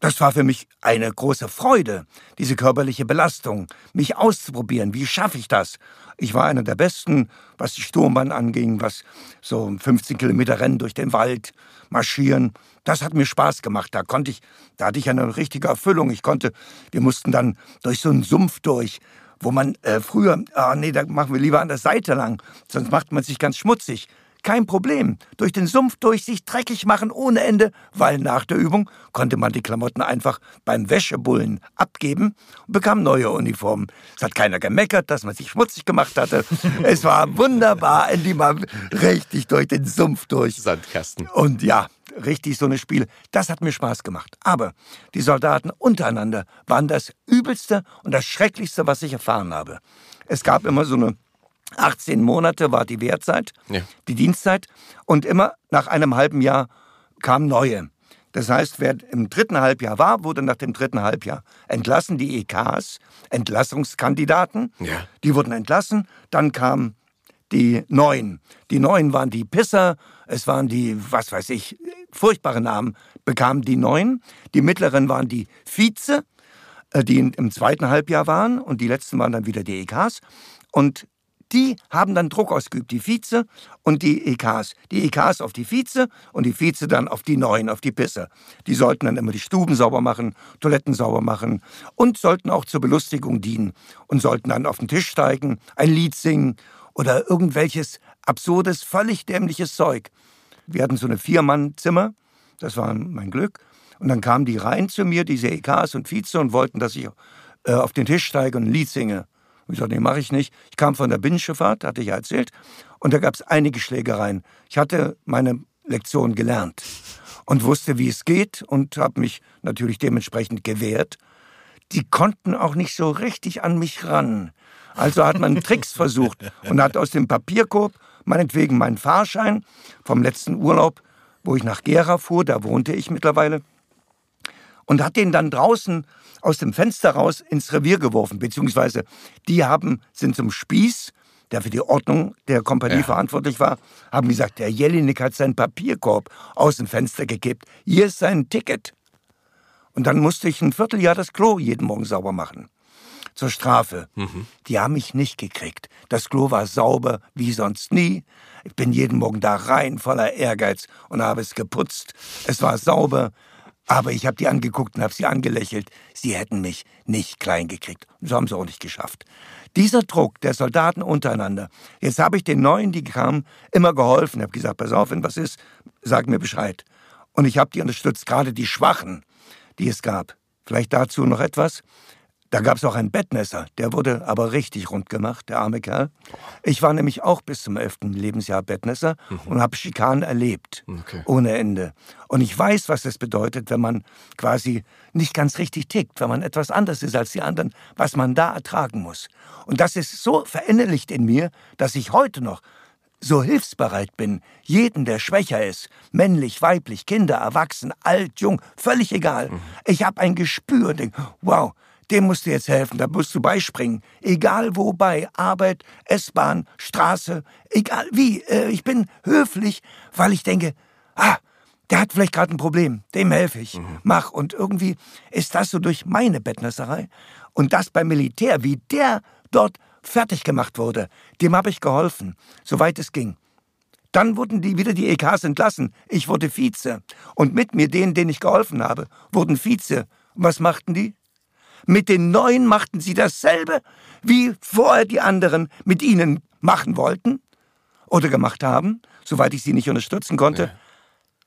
Das war für mich eine große Freude, diese körperliche Belastung, mich auszuprobieren. Wie schaffe ich das? Ich war einer der Besten, was die Sturmbahn anging, was so 15 Kilometer Rennen durch den Wald, marschieren. Das hat mir Spaß gemacht. Da konnte ich, da hatte ich eine richtige Erfüllung. Ich konnte, wir mussten dann durch so einen Sumpf durch, wo man äh, früher, ah nee, da machen wir lieber an der Seite lang, sonst macht man sich ganz schmutzig kein Problem. Durch den Sumpf durch sich dreckig machen ohne Ende, weil nach der Übung konnte man die Klamotten einfach beim Wäschebullen abgeben und bekam neue Uniformen. Es hat keiner gemeckert, dass man sich schmutzig gemacht hatte. es war wunderbar, endlich mal richtig durch den Sumpf durch. Sandkasten. Und ja, richtig so eine Spiel. Das hat mir Spaß gemacht. Aber die Soldaten untereinander waren das Übelste und das Schrecklichste, was ich erfahren habe. Es gab immer so eine 18 Monate war die Wehrzeit, ja. die Dienstzeit. Und immer nach einem halben Jahr kamen neue. Das heißt, wer im dritten Halbjahr war, wurde nach dem dritten Halbjahr entlassen. Die EKs, Entlassungskandidaten, ja. die wurden entlassen. Dann kamen die Neuen. Die Neuen waren die Pisser, es waren die, was weiß ich, furchtbare Namen bekamen die Neuen. Die Mittleren waren die Vize, äh, die im zweiten Halbjahr waren. Und die letzten waren dann wieder die EKs. Und die haben dann Druck ausgeübt, die Vize und die EKs. Die EKs auf die Vize und die Vize dann auf die Neuen, auf die Pisse. Die sollten dann immer die Stuben sauber machen, Toiletten sauber machen und sollten auch zur Belustigung dienen und sollten dann auf den Tisch steigen, ein Lied singen oder irgendwelches absurdes, völlig dämliches Zeug. Wir hatten so eine Vier-Mann-Zimmer, das war mein Glück. Und dann kamen die rein zu mir, diese EKs und Vize, und wollten, dass ich äh, auf den Tisch steige und ein Lied singe. Und ich sagte, nee, mache ich nicht. Ich kam von der Binnenschifffahrt, hatte ich ja erzählt, und da gab es einige Schlägereien. Ich hatte meine Lektion gelernt und wusste, wie es geht und habe mich natürlich dementsprechend gewehrt. Die konnten auch nicht so richtig an mich ran. Also hat man Tricks versucht und hat aus dem Papierkorb meinetwegen meinen Fahrschein vom letzten Urlaub, wo ich nach Gera fuhr, da wohnte ich mittlerweile, und hat den dann draußen aus dem Fenster raus ins Revier geworfen, beziehungsweise die haben, sind zum Spieß, der für die Ordnung der Kompanie ja. verantwortlich war, haben gesagt, der Jelinek hat seinen Papierkorb aus dem Fenster gekippt. Hier ist sein Ticket. Und dann musste ich ein Vierteljahr das Klo jeden Morgen sauber machen. Zur Strafe. Mhm. Die haben mich nicht gekriegt. Das Klo war sauber wie sonst nie. Ich bin jeden Morgen da rein, voller Ehrgeiz und habe es geputzt. Es war sauber. Aber ich habe die angeguckt und habe sie angelächelt. Sie hätten mich nicht klein gekriegt. So haben sie auch nicht geschafft. Dieser Druck der Soldaten untereinander. Jetzt habe ich den Neuen, die kamen, immer geholfen. Ich habe gesagt, pass auf, wenn was ist, sag mir Bescheid. Und ich habe die unterstützt, gerade die Schwachen, die es gab. Vielleicht dazu noch etwas. Da gab es auch einen Bettnässer, der wurde aber richtig rund gemacht, der arme Kerl. Ich war nämlich auch bis zum 11. Lebensjahr Bettnässer mhm. und habe Schikanen erlebt, okay. ohne Ende. Und ich weiß, was das bedeutet, wenn man quasi nicht ganz richtig tickt, wenn man etwas anders ist als die anderen, was man da ertragen muss. Und das ist so verinnerlicht in mir, dass ich heute noch so hilfsbereit bin, jeden, der schwächer ist, männlich, weiblich, Kinder, Erwachsen, alt, jung, völlig egal. Mhm. Ich habe ein Gespür, denk, wow, dem musst du jetzt helfen, da musst du beispringen. Egal wobei, Arbeit, S-Bahn, Straße, egal wie. Äh, ich bin höflich, weil ich denke, ah, der hat vielleicht gerade ein Problem, dem helfe ich. Mhm. Mach. Und irgendwie ist das so durch meine Bettnässerei und das beim Militär, wie der dort fertig gemacht wurde, dem habe ich geholfen, soweit es ging. Dann wurden die wieder die EKs entlassen. Ich wurde Vize. Und mit mir denen, denen ich geholfen habe, wurden Vize. Und was machten die? Mit den Neuen machten sie dasselbe, wie vorher die anderen mit ihnen machen wollten oder gemacht haben, soweit ich sie nicht unterstützen konnte. Ja.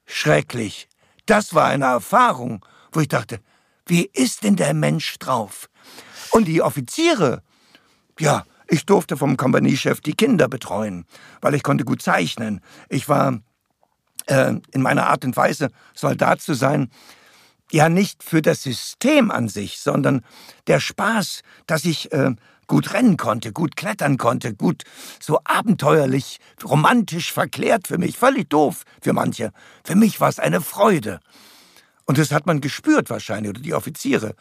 Schrecklich. Das war eine Erfahrung, wo ich dachte, wie ist denn der Mensch drauf? Und die Offiziere, ja, ich durfte vom Kompaniechef die Kinder betreuen, weil ich konnte gut zeichnen. Ich war äh, in meiner Art und Weise, Soldat zu sein, ja nicht für das System an sich, sondern der Spaß, dass ich äh, gut rennen konnte, gut klettern konnte, gut so abenteuerlich, romantisch verklärt für mich, völlig doof für manche. Für mich war es eine Freude. Und das hat man gespürt wahrscheinlich, oder die Offiziere.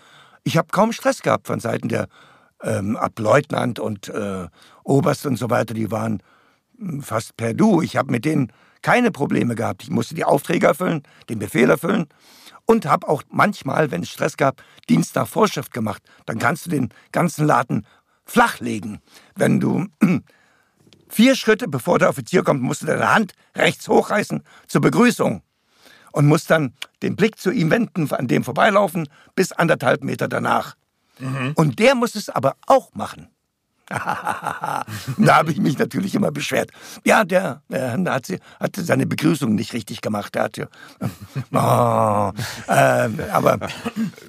Ich habe kaum Stress gehabt von Seiten der ähm, Ableutnant und äh, Oberst und so weiter. Die waren hm, fast per Du. Ich habe mit denen keine Probleme gehabt. Ich musste die Aufträge erfüllen, den Befehl erfüllen und habe auch manchmal, wenn es Stress gab, Dienst nach Vorschrift gemacht. Dann kannst du den ganzen Laden flachlegen. Wenn du vier Schritte bevor der Offizier kommt, musst du deine Hand rechts hochreißen zur Begrüßung und musst dann den Blick zu ihm wenden, an dem vorbeilaufen, bis anderthalb Meter danach. Mhm. Und der muss es aber auch machen. da habe ich mich natürlich immer beschwert. Ja, der, der hat, hat seine Begrüßung nicht richtig gemacht. Der hat ja, oh, äh, aber,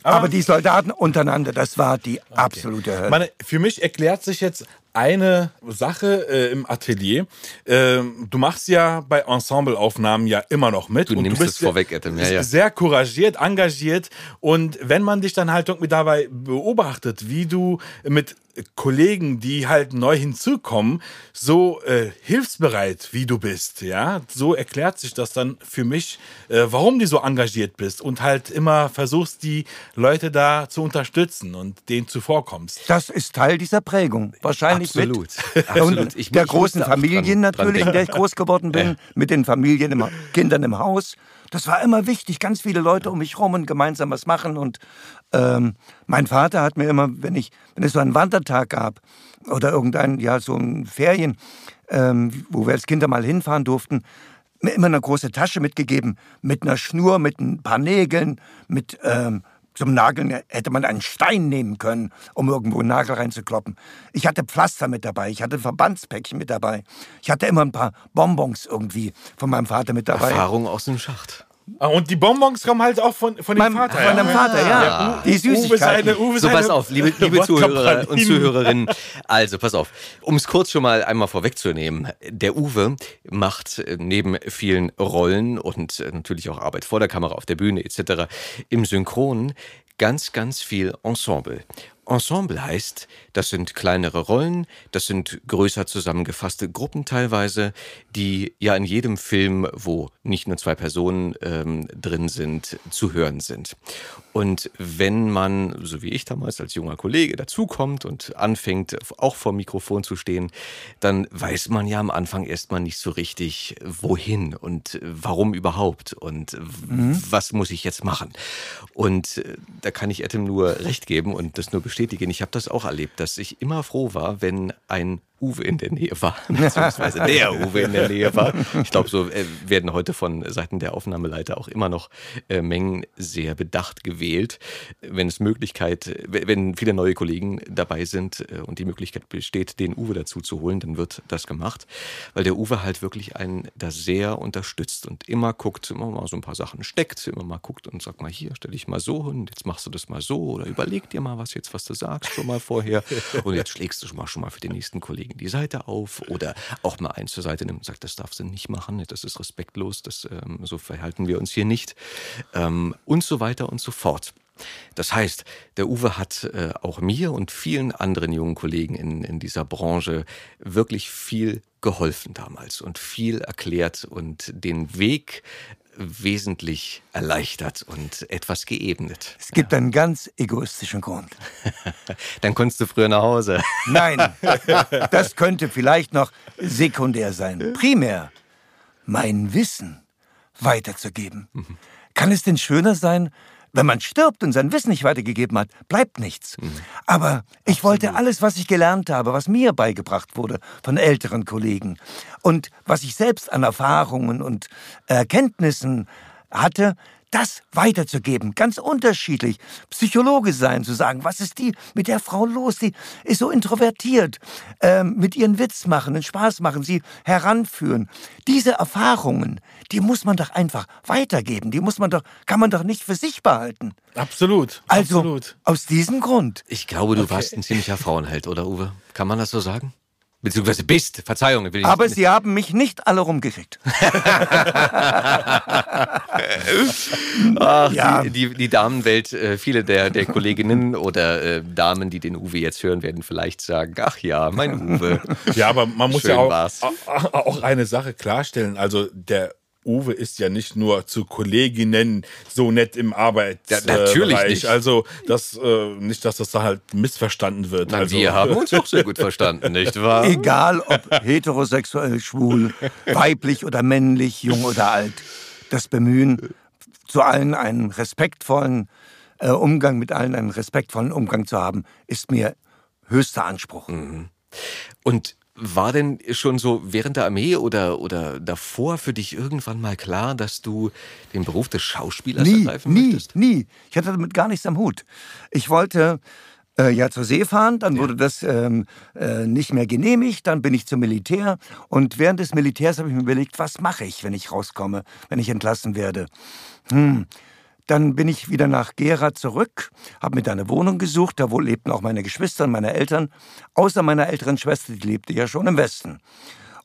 aber die Soldaten untereinander, das war die absolute Hölle. Meine, für mich erklärt sich jetzt eine Sache äh, im Atelier. Äh, du machst ja bei Ensembleaufnahmen ja immer noch mit. Du und nimmst du bist es vorweg, Adam. Ja, ja. Sehr couragiert, engagiert. Und wenn man dich dann halt irgendwie dabei beobachtet, wie du mit Kollegen, die halt neu hinzukommen, so äh, hilfsbereit wie du bist, ja, so erklärt sich das dann für mich, äh, warum du so engagiert bist und halt immer versuchst, die Leute da zu unterstützen und denen zuvorkommst. Das ist Teil dieser Prägung, wahrscheinlich Absolut. mit. Absolut. Ich, der großen Familien dran, natürlich, in der ich groß geworden bin, mit den Familien, im, Kindern im Haus. Das war immer wichtig, ganz viele Leute um mich rum und gemeinsam was machen. Und ähm, mein Vater hat mir immer, wenn ich, wenn es so einen Wandertag gab oder irgendein, ja, so ein Ferien, ähm, wo wir als Kinder mal hinfahren durften, mir immer eine große Tasche mitgegeben, mit einer Schnur, mit ein paar Nägeln, mit ähm, zum Nageln hätte man einen Stein nehmen können, um irgendwo einen Nagel reinzukloppen. Ich hatte Pflaster mit dabei, ich hatte Verbandspäckchen mit dabei. Ich hatte immer ein paar Bonbons irgendwie von meinem Vater mit dabei. Erfahrung aus dem Schacht. Ah, und die Bonbons kommen halt auch von, von dem Vater. von dem Vater, ja. ja. Die Uwe Süßigkeiten. seine, Uwe So, pass auf, liebe, liebe Zuhörer und. Zuhörerinnen. Also, pass auf. Um es kurz schon mal einmal vorwegzunehmen. Der Uwe macht äh, neben vielen Rollen und äh, natürlich auch Arbeit vor der Kamera, auf der Bühne etc. im Synchron ganz, ganz viel Ensemble. Ensemble heißt, das sind kleinere Rollen, das sind größer zusammengefasste Gruppen teilweise, die ja in jedem Film, wo nicht nur zwei Personen ähm, drin sind, zu hören sind. Und wenn man, so wie ich damals als junger Kollege, dazukommt und anfängt, auch vor dem Mikrofon zu stehen, dann weiß man ja am Anfang erstmal nicht so richtig, wohin und warum überhaupt und was muss ich jetzt machen. Und äh, da kann ich Adam nur recht geben und das nur bestätigen. Ich habe das auch erlebt, dass ich immer froh war, wenn ein Uwe in der Nähe war, beziehungsweise der Uwe in der Nähe war. Ich glaube, so äh, werden heute von Seiten der Aufnahmeleiter auch immer noch äh, Mengen sehr bedacht gewählt. Wenn es Möglichkeit, wenn viele neue Kollegen dabei sind äh, und die Möglichkeit besteht, den Uwe dazu zu holen, dann wird das gemacht, weil der Uwe halt wirklich einen da sehr unterstützt und immer guckt, immer mal so ein paar Sachen steckt, immer mal guckt und sagt mal hier, stell dich mal so hin, jetzt machst du das mal so oder überleg dir mal was jetzt, was du sagst schon mal vorher und jetzt schlägst du schon mal, schon mal für den nächsten Kollegen die Seite auf oder auch mal eins zur Seite nimmt und sagt, das darfst du nicht machen, das ist respektlos, das, ähm, so verhalten wir uns hier nicht ähm, und so weiter und so fort. Das heißt, der Uwe hat äh, auch mir und vielen anderen jungen Kollegen in, in dieser Branche wirklich viel geholfen damals und viel erklärt und den Weg wesentlich erleichtert und etwas geebnet. Es gibt einen ganz egoistischen Grund. Dann konntest du früher nach Hause. Nein, das könnte vielleicht noch sekundär sein. Primär, mein Wissen weiterzugeben. Kann es denn schöner sein, wenn man stirbt und sein Wissen nicht weitergegeben hat, bleibt nichts. Aber ich wollte alles, was ich gelernt habe, was mir beigebracht wurde von älteren Kollegen. Und was ich selbst an Erfahrungen und Erkenntnissen hatte, das weiterzugeben, ganz unterschiedlich. Psychologe sein, zu sagen, was ist die mit der Frau los? Die ist so introvertiert, ähm, mit ihren Witz machen, den Spaß machen, sie heranführen. Diese Erfahrungen, die muss man doch einfach weitergeben. Die muss man doch, kann man doch nicht für sich behalten. Absolut. Also absolut. aus diesem Grund. Ich glaube, du warst ein ziemlicher Frauenheld, oder Uwe? Kann man das so sagen? Beziehungsweise bist, Verzeihung. Will ich Aber sie haben mich nicht alle rumgekriegt. Ach, Ja. die, die, die Damenwelt, äh, viele der, der Kolleginnen oder äh, Damen, die den Uwe jetzt hören, werden vielleicht sagen, ach ja, mein Uwe. Ja, aber man muss Schön ja auch, war's. auch eine Sache klarstellen. Also der Uwe ist ja nicht nur zu Kolleginnen so nett im Arbeitsbereich. Ja, natürlich nicht. Also das, äh, nicht, dass das da halt missverstanden wird. Nein, also, wir haben uns auch sehr gut verstanden, nicht wahr? Egal ob heterosexuell, schwul, weiblich oder männlich, jung oder alt. Das Bemühen, zu allen einen respektvollen äh, Umgang, mit allen einen respektvollen Umgang zu haben, ist mir höchster Anspruch. Und war denn schon so während der Armee oder, oder davor für dich irgendwann mal klar, dass du den Beruf des Schauspielers Nie, ergreifen nie, möchtest? nie. Ich hatte damit gar nichts am Hut. Ich wollte äh, ja zur See fahren. Dann ja. wurde das ähm, äh, nicht mehr genehmigt. Dann bin ich zum Militär. Und während des Militärs habe ich mir überlegt, was mache ich, wenn ich rauskomme, wenn ich entlassen werde. Hm. Dann bin ich wieder nach Gera zurück, habe mir da eine Wohnung gesucht. Da wo lebten auch meine Geschwister und meine Eltern. Außer meiner älteren Schwester, die lebte ja schon im Westen.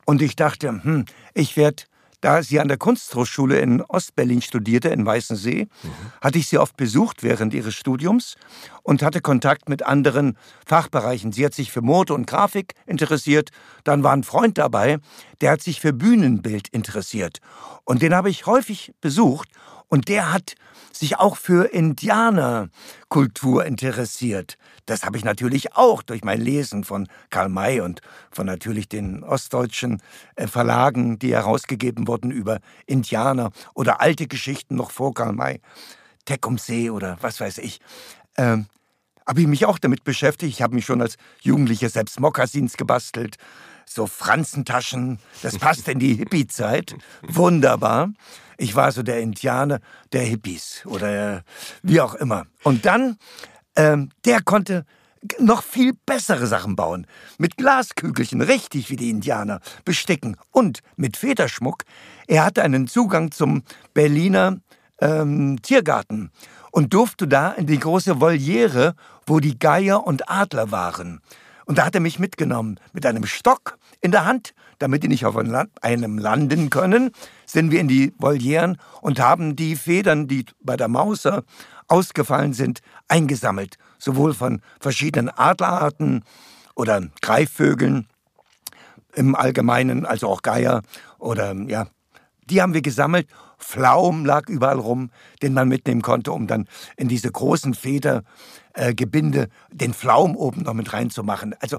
Und ich dachte, hm, ich werde da sie an der Kunsthochschule in Ostberlin studierte, in Weißensee, mhm. hatte ich sie oft besucht während ihres Studiums und hatte Kontakt mit anderen Fachbereichen. Sie hat sich für Mode und Grafik interessiert. Dann war ein Freund dabei, der hat sich für Bühnenbild interessiert. Und den habe ich häufig besucht. Und der hat sich auch für Indianerkultur interessiert. Das habe ich natürlich auch durch mein Lesen von Karl May und von natürlich den ostdeutschen äh, Verlagen, die herausgegeben wurden über Indianer oder alte Geschichten noch vor Karl May, Tecumseh oder was weiß ich. Ähm, habe ich mich auch damit beschäftigt. Ich habe mich schon als Jugendlicher selbst Mokassins gebastelt, so Franzentaschen. Das passt in die Hippie-Zeit. Wunderbar. Ich war so der Indianer der Hippies oder wie auch immer. Und dann ähm, der konnte noch viel bessere Sachen bauen. Mit Glaskügelchen, richtig wie die Indianer, besticken und mit Federschmuck. Er hatte einen Zugang zum Berliner ähm, Tiergarten und durfte da in die große Voliere, wo die Geier und Adler waren. Und da hat er mich mitgenommen mit einem Stock in der Hand, damit die nicht auf einem landen können, sind wir in die Volieren und haben die Federn, die bei der Mauser ausgefallen sind, eingesammelt, sowohl von verschiedenen Adlerarten oder Greifvögeln im Allgemeinen, also auch Geier oder ja, die haben wir gesammelt. Pflaum lag überall rum, den man mitnehmen konnte, um dann in diese großen Federgebinde äh, den Pflaum oben noch mit reinzumachen. Also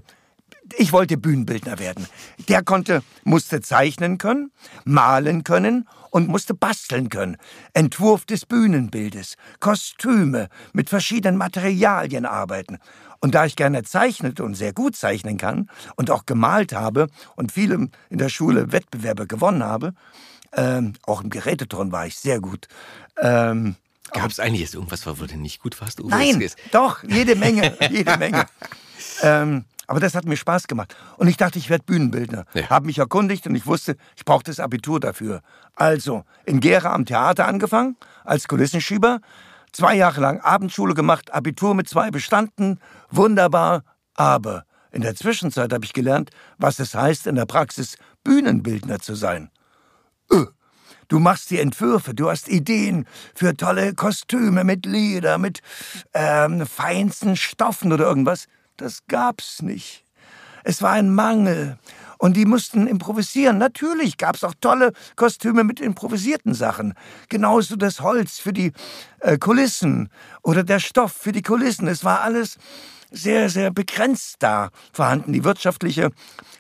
ich wollte Bühnenbildner werden. Der konnte, musste zeichnen können, malen können und musste basteln können. Entwurf des Bühnenbildes, Kostüme, mit verschiedenen Materialien arbeiten. Und da ich gerne zeichnete und sehr gut zeichnen kann und auch gemalt habe und viele in der Schule Wettbewerbe gewonnen habe, ähm, auch im Geräteton war ich sehr gut. Ähm, Gab es eigentlich jetzt irgendwas, wo du nicht gut warst? Uwe? Nein, doch, jede Menge, jede Menge. ähm, aber das hat mir Spaß gemacht. Und ich dachte, ich werde Bühnenbildner. Ja. Habe mich erkundigt und ich wusste, ich brauche das Abitur dafür. Also in Gera am Theater angefangen, als Kulissenschieber. Zwei Jahre lang Abendschule gemacht, Abitur mit zwei bestanden. Wunderbar. Aber in der Zwischenzeit habe ich gelernt, was es heißt, in der Praxis Bühnenbildner zu sein. Öh. Du machst die Entwürfe, du hast Ideen für tolle Kostüme mit Leder, mit ähm, feinsten Stoffen oder irgendwas. Das gab's nicht. Es war ein Mangel. Und die mussten improvisieren. Natürlich gab es auch tolle Kostüme mit improvisierten Sachen. Genauso das Holz für die äh, Kulissen oder der Stoff für die Kulissen. Es war alles sehr, sehr begrenzt da vorhanden. Die wirtschaftliche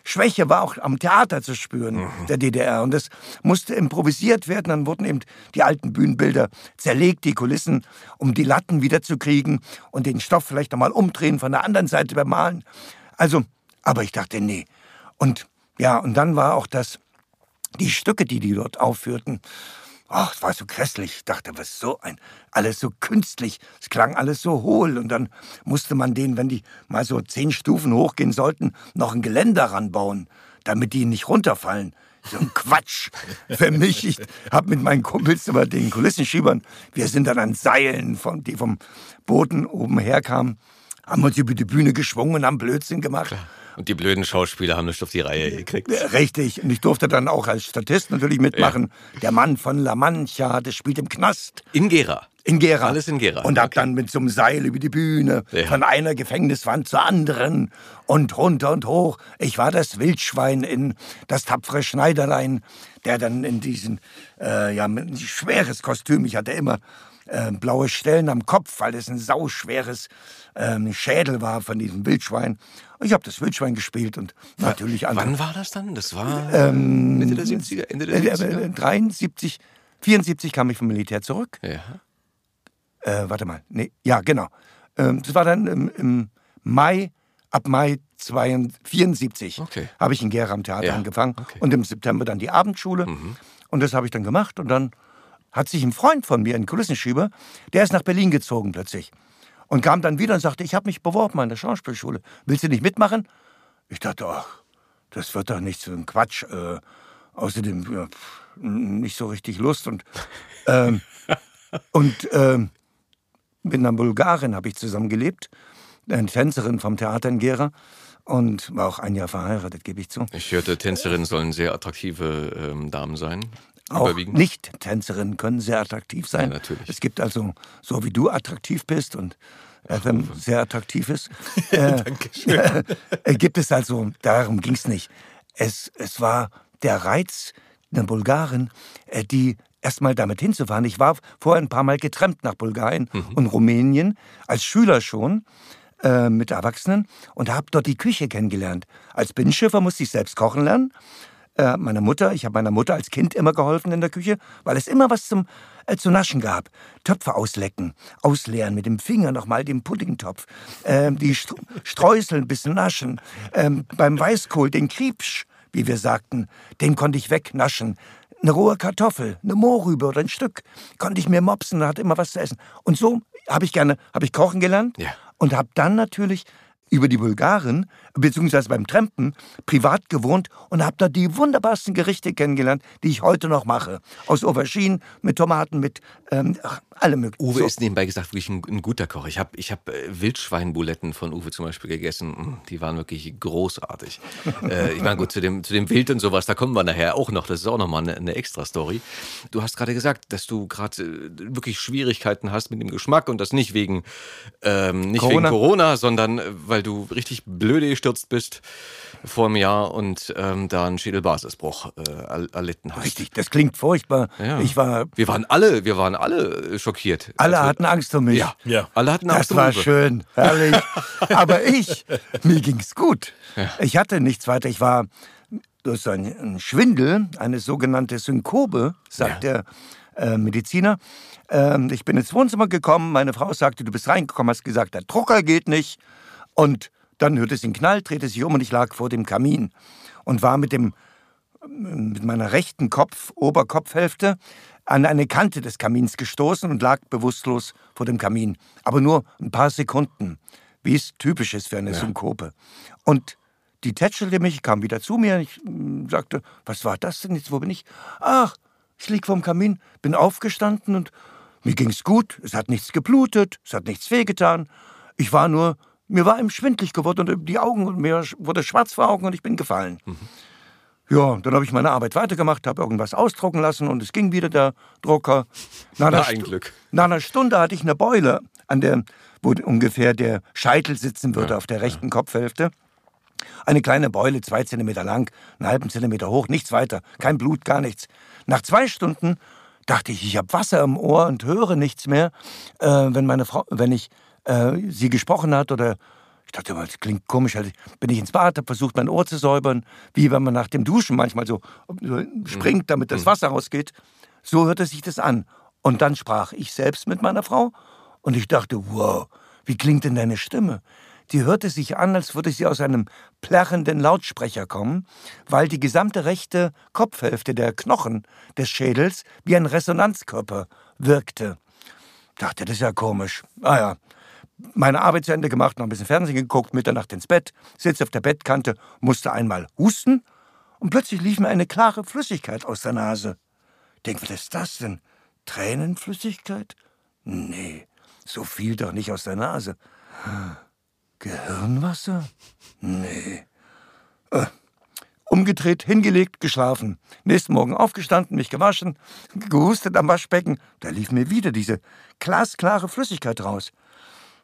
Schwäche war auch am Theater zu spüren, mhm. der DDR. Und es musste improvisiert werden. Dann wurden eben die alten Bühnenbilder zerlegt, die Kulissen, um die Latten wiederzukriegen und den Stoff vielleicht nochmal umdrehen, von der anderen Seite bemalen. Also, aber ich dachte, nee. Und ja, und dann war auch das, die Stücke, die die dort aufführten, Ach, es war so grässlich. Ich dachte, was so ein, alles so künstlich. Es klang alles so hohl. Und dann musste man denen, wenn die mal so zehn Stufen hochgehen sollten, noch ein Geländer ranbauen, damit die nicht runterfallen. So ein Quatsch. Für mich, ich habe mit meinen Kumpels über den Kulissenschiebern, wir sind dann an Seilen, von, die vom Boden oben herkamen, haben uns über die Bühne geschwungen und haben Blödsinn gemacht. Klar. Und die blöden Schauspieler haben nicht auf die Reihe gekriegt. Richtig. Und ich durfte dann auch als Statist natürlich mitmachen. Ja. Der Mann von La Mancha, das spielt im Knast. In Gera. In Gera. Alles in Gera. Und hab okay. dann mit so einem Seil über die Bühne, ja. von einer Gefängniswand zur anderen und runter und hoch. Ich war das Wildschwein in das tapfere Schneiderlein, der dann in diesen, äh, ja, ein schweres Kostüm, ich hatte immer äh, blaue Stellen am Kopf, weil es ein sauschweres ähm, Schädel war von diesem Wildschwein. Ich habe das Wildschwein gespielt und natürlich andere. Wann war das dann? Das war ähm, Mitte der 70er, Ende der 70er? Äh, 73, 74 kam ich vom Militär zurück. Ja. Äh, warte mal, nee, ja, genau. Ähm, das war dann im, im Mai, ab Mai 74 okay. habe ich in Gera am Theater ja. angefangen okay. und im September dann die Abendschule. Mhm. Und das habe ich dann gemacht und dann hat sich ein Freund von mir, ein Kulissenschieber, der ist nach Berlin gezogen plötzlich. Und kam dann wieder und sagte, ich habe mich beworben an der Schauspielschule. Willst du nicht mitmachen? Ich dachte, ach, das wird doch nicht so ein Quatsch. Äh, außerdem ja, nicht so richtig Lust. Und, ähm, und ähm, mit einer Bulgarin habe ich zusammengelebt, eine Tänzerin vom Theater in Gera und war auch ein Jahr verheiratet, gebe ich zu. Ich hörte, Tänzerinnen sollen sehr attraktive ähm, Damen sein. Auch Nicht-Tänzerinnen können sehr attraktiv sein. Ja, natürlich. Es gibt also, so wie du attraktiv bist und Adam sehr attraktiv ist, äh, Dankeschön. äh, gibt es also, darum ging es nicht. Es, es war der Reiz einer Bulgarin, äh, die erstmal damit hinzufahren. Ich war vorher ein paar Mal getrennt nach Bulgarien Mhm. und Rumänien, als Schüler schon, äh, mit Erwachsenen und habe dort die Küche kennengelernt. Als Binnenschiffer musste ich selbst kochen lernen. Äh, meiner Mutter, ich habe meiner Mutter als Kind immer geholfen in der Küche, weil es immer was zum äh, zu naschen gab. Töpfe auslecken, ausleeren mit dem Finger nochmal den Puddingtopf, ähm, die Str Streusel ein bisschen naschen, ähm, beim Weißkohl den Kriepsch, wie wir sagten, den konnte ich wegnaschen. Eine rohe Kartoffel, eine Mohrrübe oder ein Stück konnte ich mir mopsen, da hatte immer was zu essen. Und so habe ich gerne, habe ich kochen gelernt Ja. und habe dann natürlich über die Bulgaren, beziehungsweise beim Trampen, privat gewohnt und habe da die wunderbarsten Gerichte kennengelernt, die ich heute noch mache. Aus Auberginen, mit Tomaten, mit ähm, ach, allem möglichen. Uwe So. ist nebenbei gesagt wirklich ein, ein guter Koch. Ich habe ich hab äh, Wildschweinbuletten von Uwe zum Beispiel gegessen. Mm, Die waren wirklich großartig. äh, ich meine, gut, zu dem, zu dem Wild und sowas, da kommen wir nachher auch noch. Das ist auch nochmal eine, eine extra Story. Du hast gerade gesagt, dass du gerade äh, wirklich Schwierigkeiten hast mit dem Geschmack und das nicht wegen, ähm, nicht Corona. wegen Corona, sondern äh, weil du richtig blöde gestürzt bist vor einem Jahr und ähm, da einen Schädelbasisbruch äh, er- erlitten hast. Richtig, das klingt furchtbar. Ja. Ich war, Wir waren alle, wir waren alle äh, schockiert. alle Als wir- hatten Angst um mich. Ja, Ja. alle hatten Angst Das um war Uwe. schön, herrlich. Aber ich, mir ging's gut. Ich hatte nichts weiter. Ich war durch so einen Schwindel, eine sogenannte Synkope, sagt der äh, Mediziner. Ähm, ich bin ins Wohnzimmer gekommen, meine Frau sagte, du bist reingekommen, hast gesagt, der Drucker geht nicht. Und dann hörte es den Knall, drehte sich um und ich lag vor dem Kamin und war mit dem mit meiner rechten Kopf, Oberkopfhälfte an eine Kante des Kamins gestoßen und lag bewusstlos vor dem Kamin. Aber nur ein paar Sekunden, wie es typisch ist für eine Synkope. Und die tätschelte mich, kam wieder zu mir. Ich mm, sagte, was war das denn jetzt? Wo bin ich? Ach, ich lieg vorm Kamin, bin aufgestanden und mir ging's gut. Es hat nichts geblutet, es hat nichts wehgetan. Ich war nur, mir war ihm schwindlig geworden und die Augen, und mir wurde schwarz vor Augen und ich bin gefallen. Ja, dann habe ich meine Arbeit weitergemacht, habe irgendwas ausdrucken lassen und es ging wieder der Drucker. Nach einer Na, ein Glück. Nach einer Stunde hatte ich eine Beule, an der, wo ungefähr der Scheitel sitzen würde auf der rechten Kopfhälfte. Eine kleine Beule, zwei Zentimeter lang, einen halben Zentimeter hoch, nichts weiter, kein Blut, gar nichts. Nach zwei Stunden dachte ich, ich habe Wasser im Ohr und höre nichts mehr, äh, wenn meine Frau, wenn ich äh, sie gesprochen hat oder ich dachte, immer, das klingt komisch. Also bin ich ins Bad, habe versucht, mein Ohr zu säubern, wie wenn man nach dem Duschen manchmal so so springt, damit das Wasser rausgeht. So hörte sich das an. Und dann sprach ich selbst mit meiner Frau und ich dachte, wow, wie klingt denn deine Stimme? Die hörte sich an, als würde sie aus einem plärrenden Lautsprecher kommen, weil die gesamte rechte Kopfhälfte der Knochen des Schädels wie ein Resonanzkörper wirkte. Dachte, das ist ja komisch. Ah ja, meine Arbeit zu Ende gemacht, noch ein bisschen Fernsehen geguckt, Mitternacht ins Bett, sitze auf der Bettkante, musste einmal husten und plötzlich lief mir eine klare Flüssigkeit aus der Nase. Denk, was ist das denn? Tränenflüssigkeit? Nee, so viel doch nicht aus der Nase. Gehirnwasser? Nee. Äh, umgedreht, hingelegt, geschlafen. Nächsten Morgen aufgestanden, mich gewaschen, gehustet am Waschbecken. Da lief mir wieder diese glasklare Flüssigkeit raus.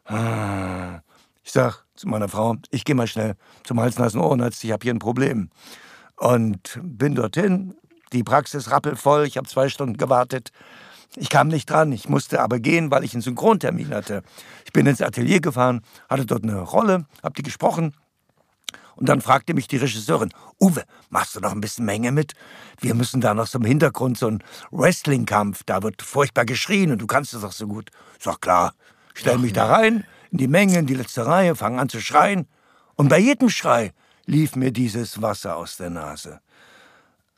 Ich sag zu meiner Frau, ich gehe mal schnell zum Hals-Nasen-Ohrenarzt, ich habe hier ein Problem. Und bin dorthin, die Praxis rappelvoll, ich habe zwei Stunden gewartet. Ich kam nicht dran, ich musste aber gehen, weil ich einen Synchrontermin hatte. Ich bin ins Atelier gefahren, hatte dort eine Rolle, hab die gesprochen. Und dann fragte mich die Regisseurin, Uwe, machst du noch ein bisschen Menge mit? Wir müssen da noch so im Hintergrund so einen Wrestling-Kampf, da wird furchtbar geschrien und du kannst es doch so gut. Ich sag, klar, stell mich da rein, in die Menge, in die letzte Reihe, fang an zu schreien. Und bei jedem Schrei lief mir dieses Wasser aus der Nase.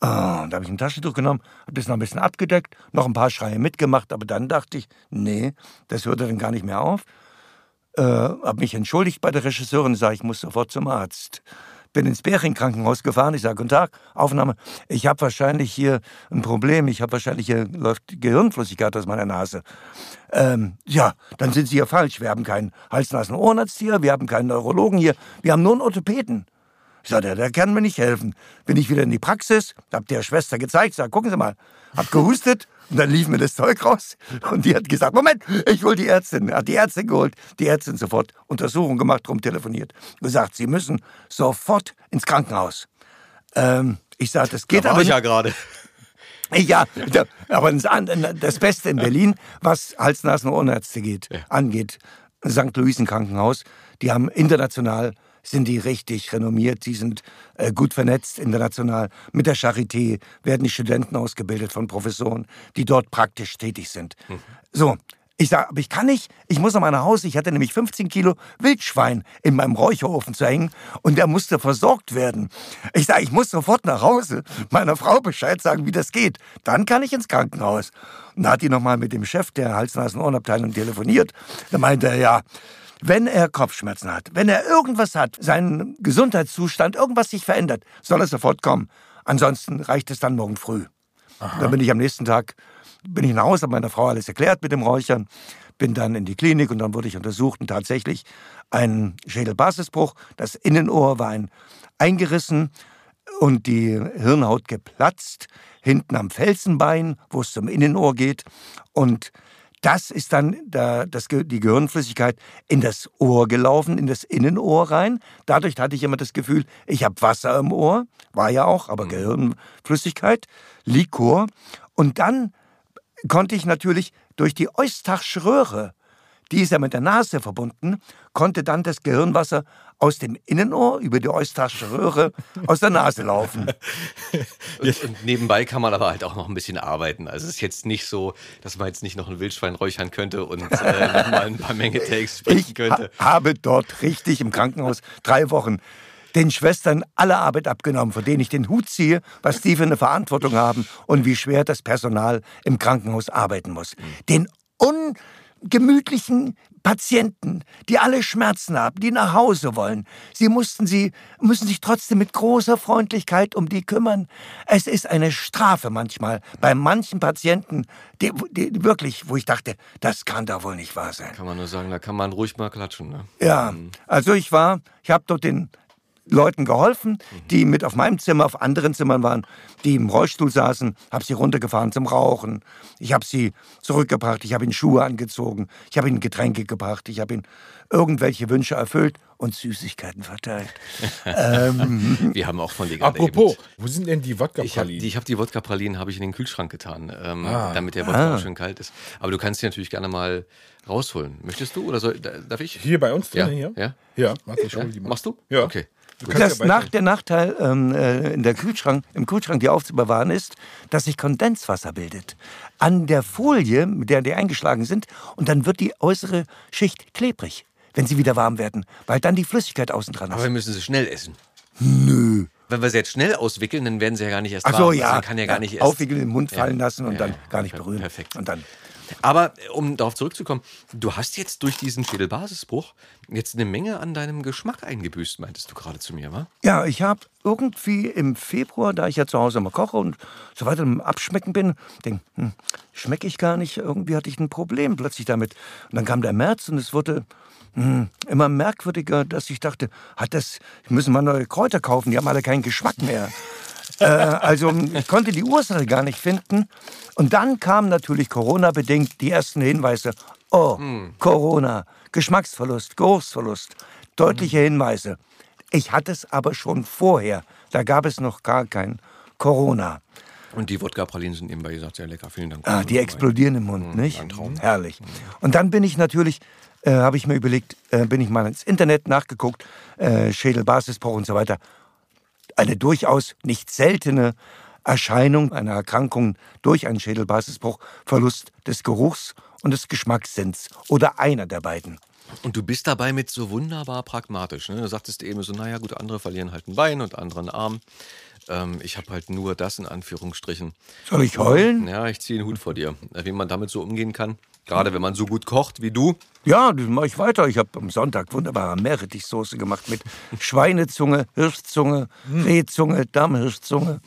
Und da habe ich ein Taschentuch genommen, habe das noch ein bisschen abgedeckt, noch ein paar Schreie mitgemacht, aber dann dachte ich, nee, das hörte dann gar nicht mehr auf. äh, habe mich entschuldigt bei der Regisseurin und sage, ich muss sofort zum Arzt. Bin ins Bering-Krankenhaus gefahren. Ich sage, guten Tag, Aufnahme. Ich habe wahrscheinlich hier ein Problem. Ich habe wahrscheinlich hier läuft Gehirnflüssigkeit aus meiner Nase. Ähm, ja, dann sind Sie hier falsch. Wir haben keinen Hals-Nasen-Ohrenarzt hier. Wir haben keinen Neurologen hier. Wir haben nur einen Orthopäden. Ich sage, der, kann mir nicht helfen. Bin ich wieder in die Praxis, hab der Schwester gezeigt, sag, gucken Sie mal, hab gehustet und dann lief mir das Zeug raus und die hat gesagt, Moment, ich hol die Ärztin. Hat die Ärztin geholt, die Ärztin sofort Untersuchung gemacht, rum telefoniert, gesagt, Sie müssen sofort ins Krankenhaus. Ähm, ich sage, das geht da war aber ich ja gerade. ja, aber das Beste in Berlin, was Hals-, Nasen- und Ohrenärzte geht, ja. angeht, St. Luisen Krankenhaus, die haben international sind die richtig renommiert, die sind äh, gut vernetzt international. Mit der Charité werden die Studenten ausgebildet von Professoren, die dort praktisch tätig sind. Mhm. So, ich sage, aber ich kann nicht, ich muss mal nach Hause. Ich hatte nämlich 15 Kilo Wildschwein in meinem Räucherofen zu hängen und der musste versorgt werden. Ich sage, ich muss sofort nach Hause, meiner Frau Bescheid sagen, wie das geht. Dann kann ich ins Krankenhaus. Und da hat die noch mal mit dem Chef der Hals-Nasen-Ohrenabteilung telefoniert. Da meinte er, ja, wenn er Kopfschmerzen hat, wenn er irgendwas hat, seinen Gesundheitszustand, irgendwas sich verändert, soll er sofort kommen. Ansonsten reicht es dann morgen früh. Aha. Dann bin ich am nächsten Tag bin ich nach Hause, habe meiner Frau alles erklärt mit dem Räuchern, bin dann in die Klinik und dann wurde ich untersucht und tatsächlich ein Schädelbasisbruch. Das Innenohr war ein eingerissen und die Hirnhaut geplatzt, hinten am Felsenbein, wo es zum Innenohr geht. Und das ist dann da, das, die Gehirnflüssigkeit in das Ohr gelaufen, in das Innenohr rein. Dadurch hatte ich immer das Gefühl, ich habe Wasser im Ohr, war ja auch, aber mhm. Gehirnflüssigkeit, Likor. Und dann konnte ich natürlich durch die Eustachsche Röhre, die ist ja mit der Nase verbunden, konnte dann das Gehirnwasser aus dem Innenohr über die Eustachsche Röhre aus der Nase laufen. Und, und, nebenbei kann man aber halt auch noch ein bisschen arbeiten. Also es ist jetzt nicht so, dass man jetzt nicht noch ein Wildschwein räuchern könnte und äh, nochmal ein paar Menge Takes sprechen könnte. Ich ha habe dort richtig im Krankenhaus drei Wochen den Schwestern alle Arbeit abgenommen, vor denen ich den Hut ziehe, was die für eine Verantwortung haben und wie schwer das Personal im Krankenhaus arbeiten muss. Den ungemütlichen Patienten, die alle Schmerzen haben, die nach Hause wollen. Sie mussten sie, müssen sich trotzdem mit großer Freundlichkeit um die kümmern. Es ist eine Strafe manchmal bei manchen Patienten, die, die wirklich, wo ich dachte, das kann da wohl nicht wahr sein. Kann man nur sagen, da kann man ruhig mal klatschen. Ne? Ja, mhm. also ich war, ich habe dort den Leuten geholfen, die mit auf meinem Zimmer, auf anderen Zimmern waren, die im Rollstuhl saßen, habe sie runtergefahren zum Rauchen. Ich habe sie zurückgebracht, ich habe ihnen Schuhe angezogen, ich habe ihnen Getränke gebracht, ich habe ihnen irgendwelche Wünsche erfüllt und Süßigkeiten verteilt. ähm, Wir haben auch von dir Apropos, eben, wo sind denn die Wodka-Pralinen? Ich habe hab die Wodka-Pralinen habe ich in den Kühlschrank getan, ähm, ah. damit der Wodka ah. schön kalt ist. Aber du kannst sie natürlich gerne mal rausholen. Möchtest du oder soll, darf ich? Hier bei uns drin, ja. hier? Ja. Ja, warte, ich ja? die mal. Machst du? Ja. Okay. Das nach, der Nachteil ähm, äh, in der Kühlschrank, im Kühlschrank, die aufzubewahren, ist, dass sich Kondenswasser bildet. An der Folie, mit der die eingeschlagen sind, und dann wird die äußere Schicht klebrig, wenn sie wieder warm werden, weil dann die Flüssigkeit außen dran ist. Aber wir müssen sie schnell essen. Nö. Wenn wir sie jetzt schnell auswickeln, dann werden sie ja gar nicht erst Ach so, warm. ja. Also kann ja gar nicht erst aufwickeln, in den Mund fallen lassen und ja, dann gar nicht berühren. Perfekt. Und dann aber äh, um darauf zurückzukommen, du hast jetzt durch diesen Schädelbasisbruch jetzt eine Menge an deinem Geschmack eingebüßt, meintest du gerade zu mir, wa? Ja, ich habe irgendwie im Februar, da ich ja zu Hause immer koche und so weiter im Abschmecken bin, denke, hm, schmecke ich gar nicht, irgendwie hatte ich ein Problem plötzlich damit. Und dann kam der März und es wurde hm, immer merkwürdiger, dass ich dachte, hat das, müssen mal neue Kräuter kaufen, die haben alle keinen Geschmack mehr. Äh, also ich konnte die Ursache gar nicht finden. Und dann kamen natürlich Corona-bedingt die ersten Hinweise. Oh, hm. Corona, Geschmacksverlust, Geruchsverlust, deutliche hm. Hinweise. Ich hatte es aber schon vorher. Da gab es noch gar kein Corona. Und die Wodka-Pralinen sind eben, wie gesagt, sehr lecker. Vielen Dank. Ah, die explodieren im Mund, mhm, nicht? Ein Traum. Herrlich. Und dann bin ich natürlich, äh, habe ich mir überlegt, äh, bin ich mal ins Internet nachgeguckt, äh, Schädelbasisbruch und so weiter eine durchaus nicht seltene Erscheinung einer Erkrankung durch einen Schädelbasisbruch, Verlust des Geruchs und des Geschmackssinns oder einer der beiden. Und du bist dabei mit so wunderbar pragmatisch. Ne? Du sagtest eben so, naja gut, andere verlieren halt ein Bein und andere einen Arm. Ähm, ich habe halt nur das in Anführungsstrichen. Soll ich heulen? Ja, ich ziehe den Hut vor dir. Wie man damit so umgehen kann. Gerade wenn man so gut kocht wie du. Ja, das mache ich weiter. Ich habe am Sonntag wunderbare Meerrettichsoße gemacht mit Schweinezunge, Hirschzunge, Rehzunge, Dammhirschzunge.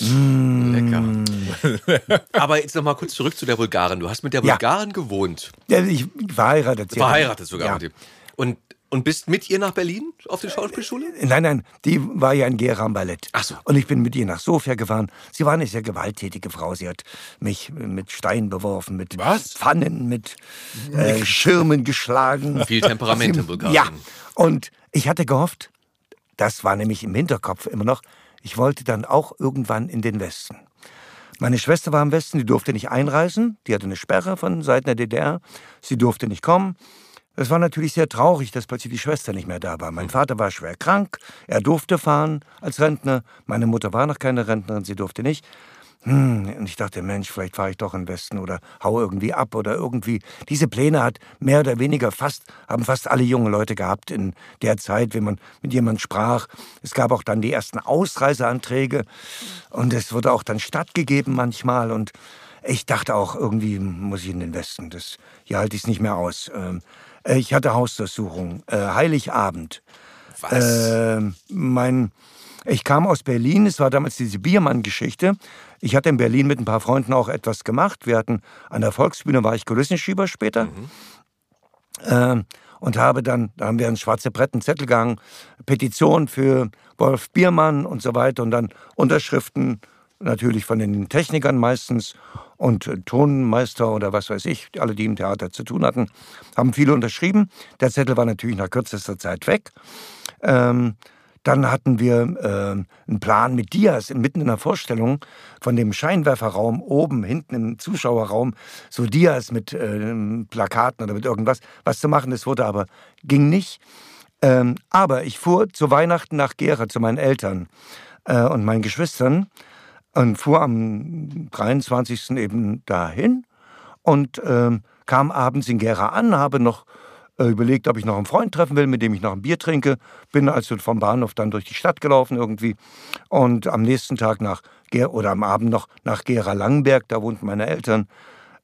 Mmh. Lecker. Aber jetzt noch mal kurz zurück zu der Bulgarin. Du hast mit der Bulgarin ja. gewohnt. Ja, ich verheiratet. Verheiratet sogar ja. mit ihm. Und und bist mit ihr nach Berlin auf die Schauspielschule? Nein, nein, die war ja in Gera am Ballett. Ach so. Und ich bin mit ihr nach Sofia gefahren. Sie war eine sehr gewalttätige Frau. Sie hat mich mit Steinen beworfen, mit Was? Pfannen, mit äh, Schirmen geschlagen. Viel Temperament in Bulgarien. Ja, und ich hatte gehofft, das war nämlich im Hinterkopf immer noch, ich wollte dann auch irgendwann in den Westen. Meine Schwester war im Westen, die durfte nicht einreisen. Die hatte eine Sperre von Seiten der DDR. Sie durfte nicht kommen. Es war natürlich sehr traurig, dass plötzlich die Schwester nicht mehr da war. Mein Vater war schwer krank, er durfte fahren als Rentner. Meine Mutter war noch keine Rentnerin, sie durfte nicht. Hm, und ich dachte, Mensch, vielleicht fahre ich doch in den Westen oder hau irgendwie ab oder irgendwie. Diese Pläne hat mehr oder weniger fast, haben fast alle jungen Leute gehabt in der Zeit, wenn man mit jemandem sprach. Es gab auch dann die ersten Ausreiseanträge und es wurde auch dann stattgegeben manchmal und ich dachte auch, irgendwie muss ich in den Westen. Das, hier halte ich es nicht mehr aus. Ähm, äh, ich hatte Hausdurchsuchung. Äh, Heiligabend. Was? Äh, mein, ich kam aus Berlin. Es war damals diese Biermann-Geschichte. Ich hatte in Berlin mit ein paar Freunden auch etwas gemacht. Wir hatten an der Volksbühne war ich Kulissenschieber später. Mhm. Äh, und habe dann, da haben wir ein schwarze Brett, einen Zettel gegangen, Petition für Wolf Biermann und so weiter und dann Unterschriften natürlich von den Technikern meistens und Tonmeister oder was weiß ich, alle, die im Theater zu tun hatten, haben viele unterschrieben. Der Zettel war natürlich nach kürzester Zeit weg. Ähm, dann hatten wir äh, einen Plan mit Dias mitten in der Vorstellung von dem Scheinwerferraum oben, hinten im Zuschauerraum, so Dias mit äh, Plakaten oder mit irgendwas, was zu machen. Das wurde aber, ging nicht. Ähm, aber ich fuhr zu Weihnachten nach Gera zu meinen Eltern äh, und meinen Geschwistern und fuhr am 23. eben dahin und äh, kam abends in Gera an, habe noch äh, überlegt, ob ich noch einen Freund treffen will, mit dem ich noch ein Bier trinke. Bin also vom Bahnhof dann durch die Stadt gelaufen irgendwie und am nächsten Tag nach Ger oder am Abend noch nach Gera Langenberg, da wohnten meine Eltern,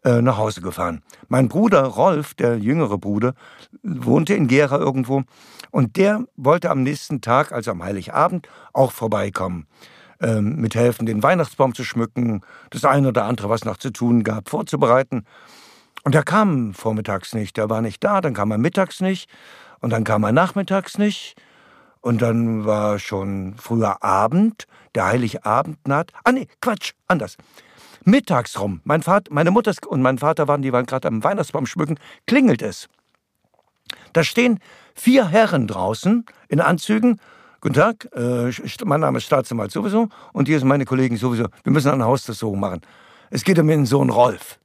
äh, nach Hause gefahren. Mein Bruder Rolf, der jüngere Bruder, wohnte in Gera irgendwo und der wollte am nächsten Tag, also am Heiligabend, auch vorbeikommen ähm, mithelfen, den Weihnachtsbaum zu schmücken, das eine oder andere, was noch zu tun gab, vorzubereiten. Und er kam vormittags nicht, er war nicht da, dann kam er mittags nicht und dann kam er nachmittags nicht und dann war schon früher Abend, der Heiligabend naht. Ah nee, Quatsch, anders. Mittags rum, mein Vater, meine Mutter und mein Vater waren, die waren gerade am Weihnachtsbaum schmücken, klingelt es. Da stehen vier Herren draußen in Anzügen Guten Tag, äh, mein Name ist Staatsanwalt sowieso und hier sind meine Kollegen sowieso. Wir müssen eine Hausdurchsuchung machen. Es geht um ihren Sohn Rolf.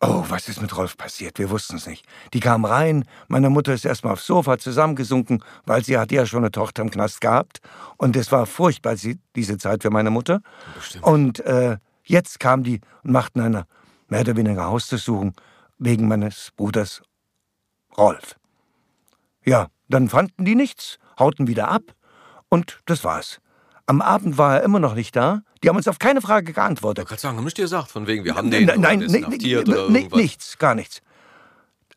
Oh, was ist mit Rolf passiert? Wir wussten es nicht. Die kam rein, meine Mutter ist erstmal aufs Sofa zusammengesunken, weil sie hatte ja schon eine Tochter im Knast gehabt. Und es war furchtbar, diese Zeit für meine Mutter. Bestimmt. Und äh, jetzt kamen die und machten eine mehr oder weniger Hausdurchsuchung wegen meines Bruders Rolf. Ja, dann fanden die nichts, hauten wieder ab und das war's. Am Abend war er immer noch nicht da. Die haben uns auf keine Frage geantwortet. Ich kann sagen, haben nicht gesagt, von wegen, wir haben den nein, nein, nein, nichts, gar nichts.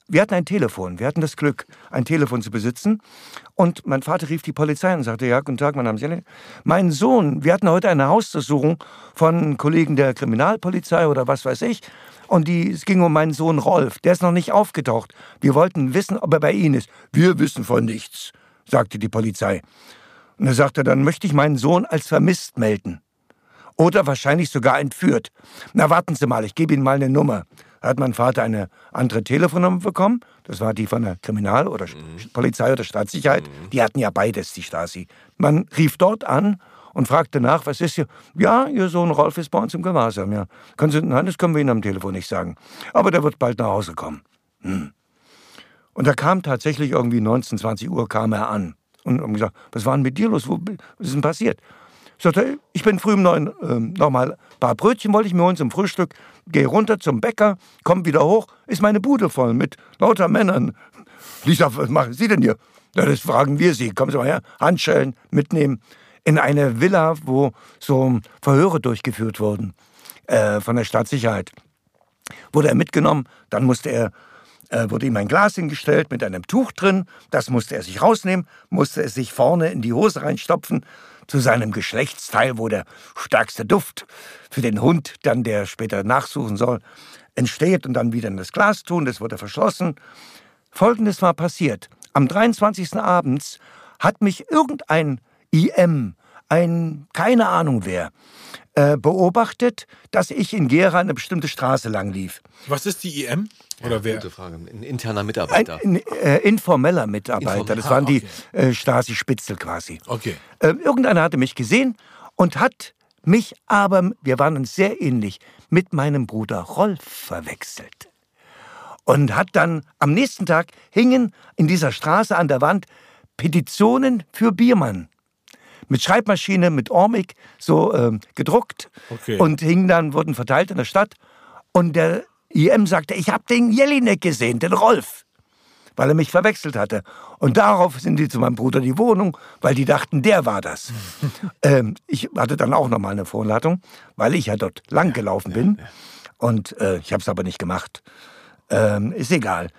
Wir hatten ein Telefon, wir hatten das Glück, ein Telefon zu besitzen. Und mein Vater rief die Polizei und sagte, ja, guten Tag, mein Name ist Mein Sohn, wir hatten heute eine Hausdurchsuchung von Kollegen der Kriminalpolizei oder was weiß ich. Und die, es ging um meinen Sohn Rolf. Der ist noch nicht aufgetaucht. Wir wollten wissen, ob er bei Ihnen ist. Wir wissen von nichts, sagte die Polizei. Und er sagte, dann möchte ich meinen Sohn als vermisst melden. Oder wahrscheinlich sogar entführt. Na, warten Sie mal, ich gebe Ihnen mal eine Nummer. Da hat mein Vater eine andere Telefonnummer bekommen. Das war die von der Kriminal- oder mhm. Polizei oder Staatssicherheit. Mhm. Die hatten ja beides, die Stasi. Man rief dort an und fragte nach, was ist hier? Ja, Ihr Sohn Rolf ist bei uns im Gewahrsam, ja. Können Sie, nein, das können wir Ihnen am Telefon nicht sagen. Aber der wird bald nach Hause kommen. Hm. Und er kam tatsächlich irgendwie 19, 20 Uhr kam er an. Und haben gesagt, was war denn mit dir los? was ist denn passiert? Ich sagte, ich bin früh um neun, äh, nochmal ein paar Brötchen wollte ich mir holen zum Frühstück, gehe runter zum Bäcker, komm wieder hoch, ist meine Bude voll mit lauter Männern. Ich sag, was machen Sie denn hier? Na, das fragen wir Sie. Kommen Sie mal her, Handschellen mitnehmen. In eine Villa, wo so Verhöre durchgeführt wurden äh, von der Staatssicherheit. Wurde er mitgenommen, dann musste er äh, wurde ihm ein Glas hingestellt mit einem Tuch drin. Das musste er sich rausnehmen, musste es sich vorne in die Hose reinstopfen, zu seinem Geschlechtsteil, wo der stärkste Duft für den Hund, dann der später nachsuchen soll, entsteht und dann wieder in das Glas tun. Das wurde verschlossen. Folgendes war passiert. Am 23. abends hat mich irgendein IM, ein keine Ahnung wer, äh, beobachtet, dass ich in Gera eine bestimmte Straße lang lief. Was ist die IM? Oder ja, wer? Gute Frage. Ein interner Mitarbeiter. Ein, ein äh, informeller Mitarbeiter. Informell. Das waren ah, okay. die äh, Stasi-Spitzel quasi. Okay. Äh, irgendeiner hatte mich gesehen und hat mich aber, wir waren uns sehr ähnlich, mit meinem Bruder Rolf verwechselt. Und hat dann am nächsten Tag hingen in dieser Straße an der Wand Petitionen für Biermann mit Schreibmaschine, mit Ormig so äh, gedruckt okay. und hingen dann, wurden verteilt in der Stadt. Und der IM sagte, ich habe den Jelinek gesehen, den Rolf, weil er mich verwechselt hatte. Und darauf sind die zu meinem Bruder die Wohnung, weil die dachten, der war das. ähm, ich hatte dann auch nochmal eine Vorladung, weil ich ja dort lang gelaufen bin. Und äh, ich habe es aber nicht gemacht. Ähm, ist egal.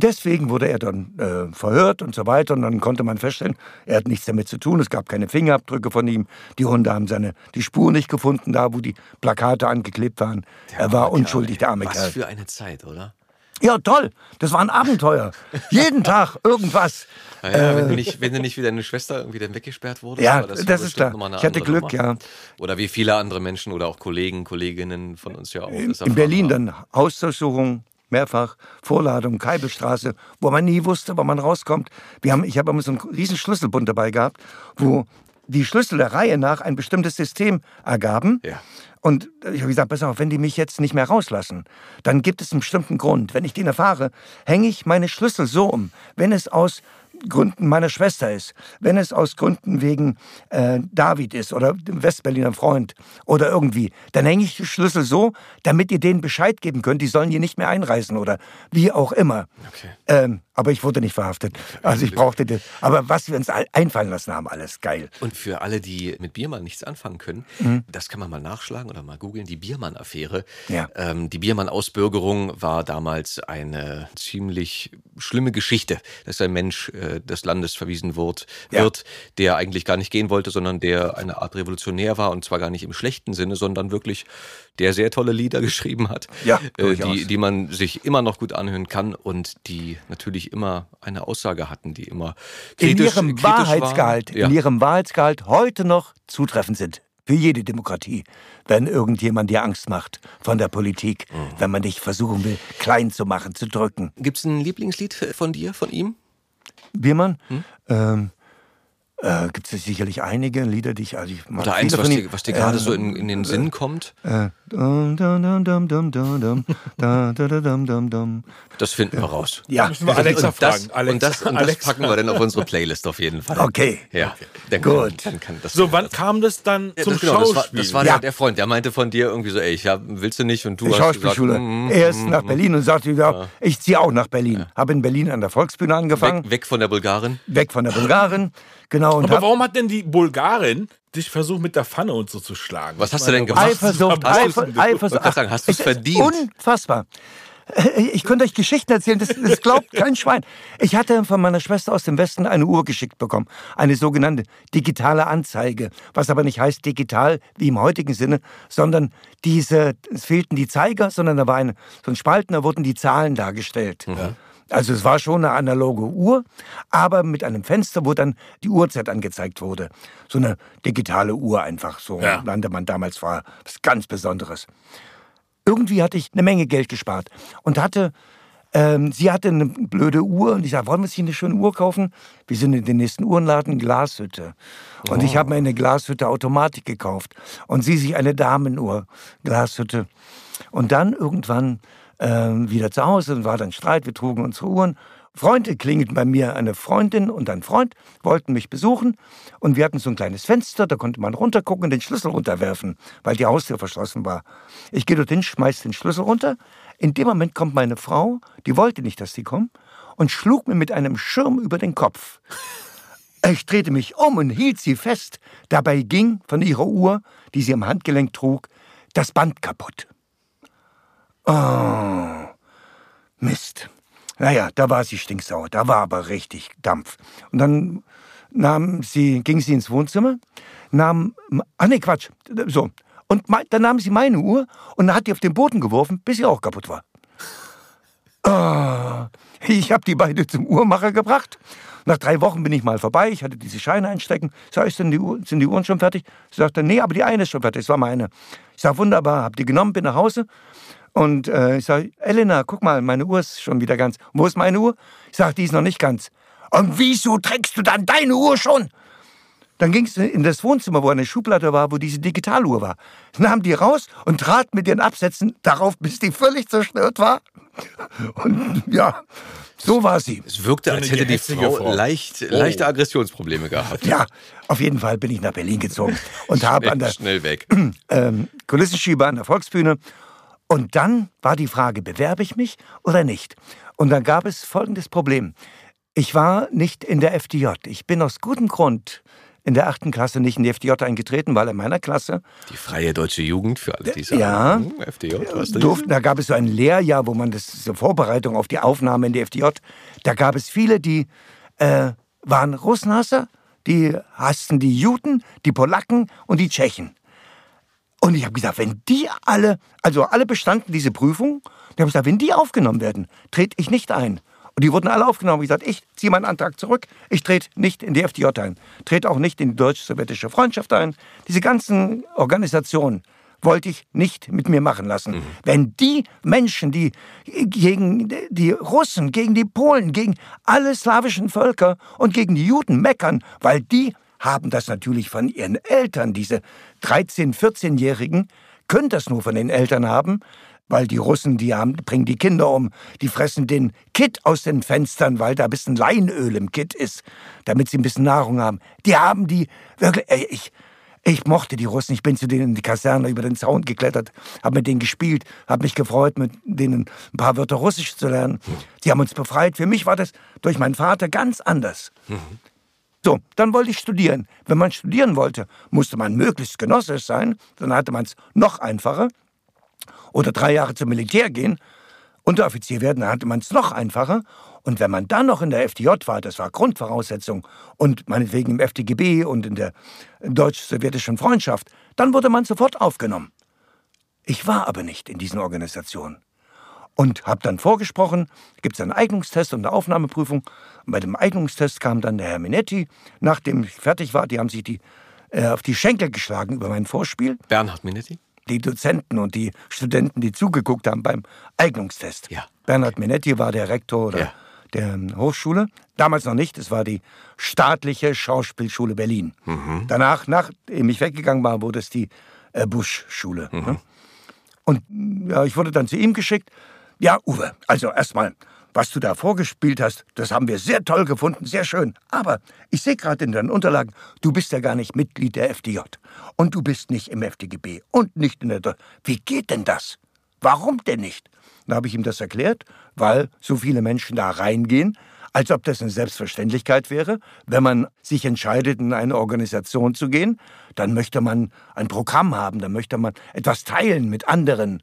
Deswegen wurde er dann äh, verhört und so weiter. Und dann konnte man feststellen, er hat nichts damit zu tun. Es gab keine Fingerabdrücke von ihm. Die Hunde haben seine, die Spur nicht gefunden, da wo die Plakate angeklebt waren. Der er war unschuldig, der arme Was Kerl. Was für eine Zeit, oder? Ja, toll. Das war ein Abenteuer. Jeden Tag irgendwas. Ja, ja, äh, wenn, du nicht, wenn du nicht wie deine Schwester irgendwie dann weggesperrt wurdest. Ja, das, das ist klar. Ich hatte Glück, Nummer. ja. Oder wie viele andere Menschen oder auch Kollegen, Kolleginnen von uns ja auch. In Berlin haben. dann Hausdurchsuchung, mehrfach Vorladung, Keibelstraße, wo man nie wusste, wann man rauskommt. Wir haben, ich habe immer so einen riesen Schlüsselbund dabei gehabt, wo die Schlüssel der Reihe nach ein bestimmtes System ergaben. Ja. Und ich habe gesagt, pass auf, wenn die mich jetzt nicht mehr rauslassen, dann gibt es einen bestimmten Grund. Wenn ich den erfahre, hänge ich meine Schlüssel so um. Wenn es aus Gründen meiner Schwester ist, wenn es aus Gründen wegen äh, David ist oder dem Westberliner Freund oder irgendwie, dann hänge ich die Schlüssel so, damit ihr denen Bescheid geben könnt, die sollen hier nicht mehr einreisen oder wie auch immer. Okay. Ähm, aber ich wurde nicht verhaftet. Also ich brauchte das. Aber was wir uns einfallen lassen haben, alles geil. Und für alle, die mit Biermann nichts anfangen können, mhm. das kann man mal nachschlagen oder mal googeln, die Biermann-Affäre. Ja. Ähm, die Biermann-Ausbürgerung war damals eine ziemlich schlimme Geschichte, dass ein Mensch äh, des Landes verwiesen wird, ja. wird, der eigentlich gar nicht gehen wollte, sondern der eine Art Revolutionär war und zwar gar nicht im schlechten Sinne, sondern wirklich der sehr tolle Lieder geschrieben hat, ja, äh, die, die man sich immer noch gut anhören kann und die natürlich immer eine Aussage hatten, die immer kritisch, in ihrem kritisch Wahrheitsgehalt, ja. in ihrem Wahrheitsgehalt heute noch zutreffend sind. Für jede Demokratie, wenn irgendjemand dir Angst macht von der Politik, mhm. wenn man dich versuchen will, klein zu machen, zu drücken. Gibt es ein Lieblingslied von dir, von ihm? Biermann? Hm? Ähm, äh, Gibt es sicherlich einige Lieder, die ich. Also ich Oder eins, was dir, was dir gerade äh, so in, in den Sinn äh, kommt? das finden wir raus. Ja, müssen wir Alexa und das, fragen. Alexa, und, das, und das packen wir dann auf unsere Playlist auf jeden Fall. Okay. Ja. Okay. Gut. Kann, dann kann das so, wann kam das dann ja, zum das, genau, Schauspiel? Das war, das war ja. der, Freund, der meinte von dir irgendwie so, ey, ich hab, willst du nicht? Und du die hast Schauspielschule. Gesagt, mm, er ist mm, nach Berlin und sagte, ja, ich ziehe auch nach Berlin. Habe in Berlin an der Volksbühne angefangen. Weg, weg von der Bulgarin? Weg von der Bulgarin. Genau. Aber warum hat denn die Bulgarin dich versucht mit der Pfanne und so zu schlagen? Was hast du denn gemacht? Eifersucht, Eifersucht, Eifersucht. Hast du es verdient? Unfassbar. Ich könnte euch Geschichten erzählen, das, das glaubt kein Schwein. Ich hatte von meiner Schwester aus dem Westen eine Uhr geschickt bekommen, eine sogenannte digitale Anzeige, was aber nicht heißt digital wie im heutigen Sinne, sondern diese, es fehlten die Zeiger, sondern da war eine, so ein Spalten, da wurden die Zahlen dargestellt. Mhm. Also es war schon eine analoge Uhr, aber mit einem Fenster, wo dann die Uhrzeit angezeigt wurde. So eine digitale Uhr einfach, so ja. nannte man damals, war was ganz Besonderes. Irgendwie hatte ich eine Menge Geld gespart und hatte, ähm, sie hatte eine blöde Uhr und ich sagte, wollen wir sich eine schöne Uhr kaufen? Wir sind in den nächsten Uhrenladen, Glashütte. Und oh. ich habe mir eine Glashütte Automatik gekauft und sie sich eine Damenuhr, Glashütte. Und dann irgendwann ähm, wieder zu Hause und war dann Streit, wir trugen unsere Uhren. Freunde klingelten bei mir, eine Freundin und ein Freund wollten mich besuchen und wir hatten so ein kleines Fenster, da konnte man runtergucken und den Schlüssel runterwerfen, weil die Haustür verschlossen war. Ich gehe dorthin, schmeiß den Schlüssel runter. In dem Moment kommt meine Frau, die wollte nicht, dass sie kommen, und schlug mir mit einem Schirm über den Kopf. Ich drehte mich um und hielt sie fest. Dabei ging von ihrer Uhr, die sie am Handgelenk trug, das Band kaputt. Oh, Mist. Naja, da war sie stinksauer. Da war aber richtig Dampf. Und dann nahm sie, ging sie ins Wohnzimmer, nahm, ah nee, Quatsch, so. Und dann nahm sie meine Uhr und hat die auf den Boden geworfen, bis sie auch kaputt war. Oh, ich habe die beide zum Uhrmacher gebracht. Nach drei Wochen bin ich mal vorbei. Ich hatte diese Scheine einstecken. Sag ich, sind die, Uhr, sind die Uhren schon fertig? Sie sagte, nee, aber die eine ist schon fertig. Das war meine. Ich sag, wunderbar. Hab die genommen, bin nach Hause. Und äh, ich sag, Elena, guck mal, meine Uhr ist schon wieder ganz. wo ist meine Uhr? Ich sag, die ist noch nicht ganz. Und wieso trägst du dann deine Uhr schon? Dann ging es in das Wohnzimmer, wo eine Schublade war, wo diese Digitaluhr war. Nahm die raus und trat mit den Absätzen darauf, bis die völlig zerstört war. Und ja, so war sie. Es wirkte, als hätte die Frau, Frau. Leicht, oh. leichte Aggressionsprobleme gehabt. Ja, auf jeden Fall bin ich nach Berlin gezogen und habe an der schnell weg. Ähm, Kulissenschieber an der Volksbühne. Und dann war die Frage, bewerbe ich mich oder nicht? Und dann gab es folgendes Problem. Ich war nicht in der FDJ. Ich bin aus gutem Grund in der achten Klasse nicht in die FDJ eingetreten, weil in meiner Klasse. Die Freie Deutsche Jugend für alle, die sagen, ja, hm, FDJ, was durften, Da gab es so ein Lehrjahr, wo man das zur Vorbereitung auf die Aufnahme in die FDJ, da gab es viele, die äh, waren Russenhasser, die hassten die Juden, die Polacken und die Tschechen. Und ich habe gesagt, wenn die alle, also alle bestanden diese Prüfung, ich habe gesagt, wenn die aufgenommen werden, trete ich nicht ein. Und die wurden alle aufgenommen. Ich sagte, ich ziehe meinen Antrag zurück. Ich trete nicht in die FDJ ein. Trete auch nicht in die deutsch-sowjetische Freundschaft ein. Diese ganzen Organisationen wollte ich nicht mit mir machen lassen. Mhm. Wenn die Menschen, die gegen die Russen, gegen die Polen, gegen alle slawischen Völker und gegen die Juden meckern, weil die haben das natürlich von ihren Eltern, diese 13-, 14-Jährigen, können das nur von den Eltern haben, weil die Russen, die haben, bringen die Kinder um, die fressen den Kitt aus den Fenstern, weil da ein bisschen Leinöl im Kitt ist, damit sie ein bisschen Nahrung haben. Die haben die wirklich, ich, ich mochte die Russen. Ich bin zu denen in die Kaserne über den Zaun geklettert, habe mit denen gespielt, habe mich gefreut, mit denen ein paar Wörter Russisch zu lernen. Sie haben uns befreit. Für mich war das durch meinen Vater ganz anders. Mhm. So, dann wollte ich studieren. Wenn man studieren wollte, musste man möglichst genossisch sein. Dann hatte man es noch einfacher oder drei Jahre zum Militär gehen, Unteroffizier werden, dann hatte man es noch einfacher. Und wenn man dann noch in der FDJ war, das war Grundvoraussetzung, und meinetwegen im FDGB und in der deutsch-sowjetischen Freundschaft, dann wurde man sofort aufgenommen. Ich war aber nicht in diesen Organisationen. Und habe dann vorgesprochen, gibt es einen Eignungstest und eine Aufnahmeprüfung. Und bei dem Eignungstest kam dann der Herr Minetti, nachdem ich fertig war, die haben sich die, äh, auf die Schenkel geschlagen über mein Vorspiel. Bernhard Minetti? die Dozenten und die Studenten, die zugeguckt haben beim Eignungstest. Ja. Bernhard Minetti war der Rektor oder ja. der Hochschule. Damals noch nicht, es war die staatliche Schauspielschule Berlin. Mhm. Danach, nachdem ich weggegangen war, wurde es die äh, Busch-Schule. Mhm. Ne? Und ja, ich wurde dann zu ihm geschickt. Ja, Uwe, also erstmal, was du da vorgespielt hast, das haben wir sehr toll gefunden, sehr schön. Aber ich sehe gerade in deinen Unterlagen, du bist ja gar nicht Mitglied der FDJ. Und du bist nicht im FDGB und nicht in der... Do Wie geht denn das? Warum denn nicht? Dann habe ich ihm das erklärt, weil so viele Menschen da reingehen, als ob das eine Selbstverständlichkeit wäre. Wenn man sich entscheidet, in eine Organisation zu gehen, dann möchte man ein Programm haben, dann möchte man etwas teilen mit anderen.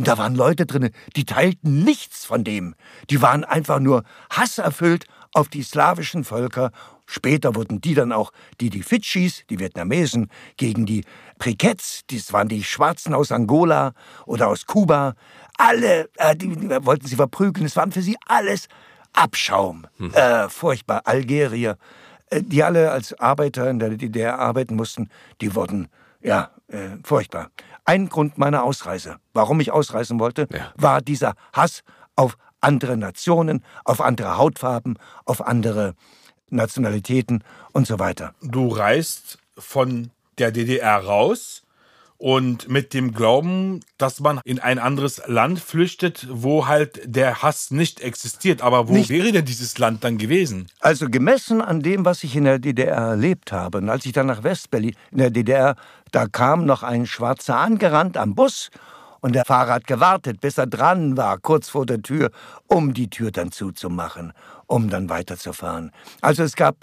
Und da waren Leute drin, die teilten nichts von dem. Die waren einfach nur hasserfüllt auf die slawischen Völker. Später wurden die dann auch die, die Fidschis, die Vietnamesen, gegen die Briketts, das waren die Schwarzen aus Angola oder aus Kuba. Alle, äh, die, die, wollten sie verprügeln. Es waren für sie alles Abschaum. Hm. Äh, furchtbar. Algerier, äh, die alle als Arbeiter in der DDR arbeiten mussten, die wurden, ja, äh, furchtbar. Ein Grund meiner Ausreise, warum ich ausreisen wollte, ja. war dieser Hass auf andere Nationen, auf andere Hautfarben, auf andere Nationalitäten und so weiter. Du reist von der DDR raus und mit dem Glauben, dass man in ein anderes Land flüchtet, wo halt der Hass nicht existiert. Aber wo nicht. wäre denn dieses Land dann gewesen? Also gemessen an dem, was ich in der DDR erlebt habe, und als ich dann nach Westberlin in der DDR, da kam noch ein Schwarzer angerannt am Bus Und der Fahrer hat gewartet, bis er dran war, kurz vor der Tür, um die Tür dann zuzumachen, um dann weiterzufahren. Also es gab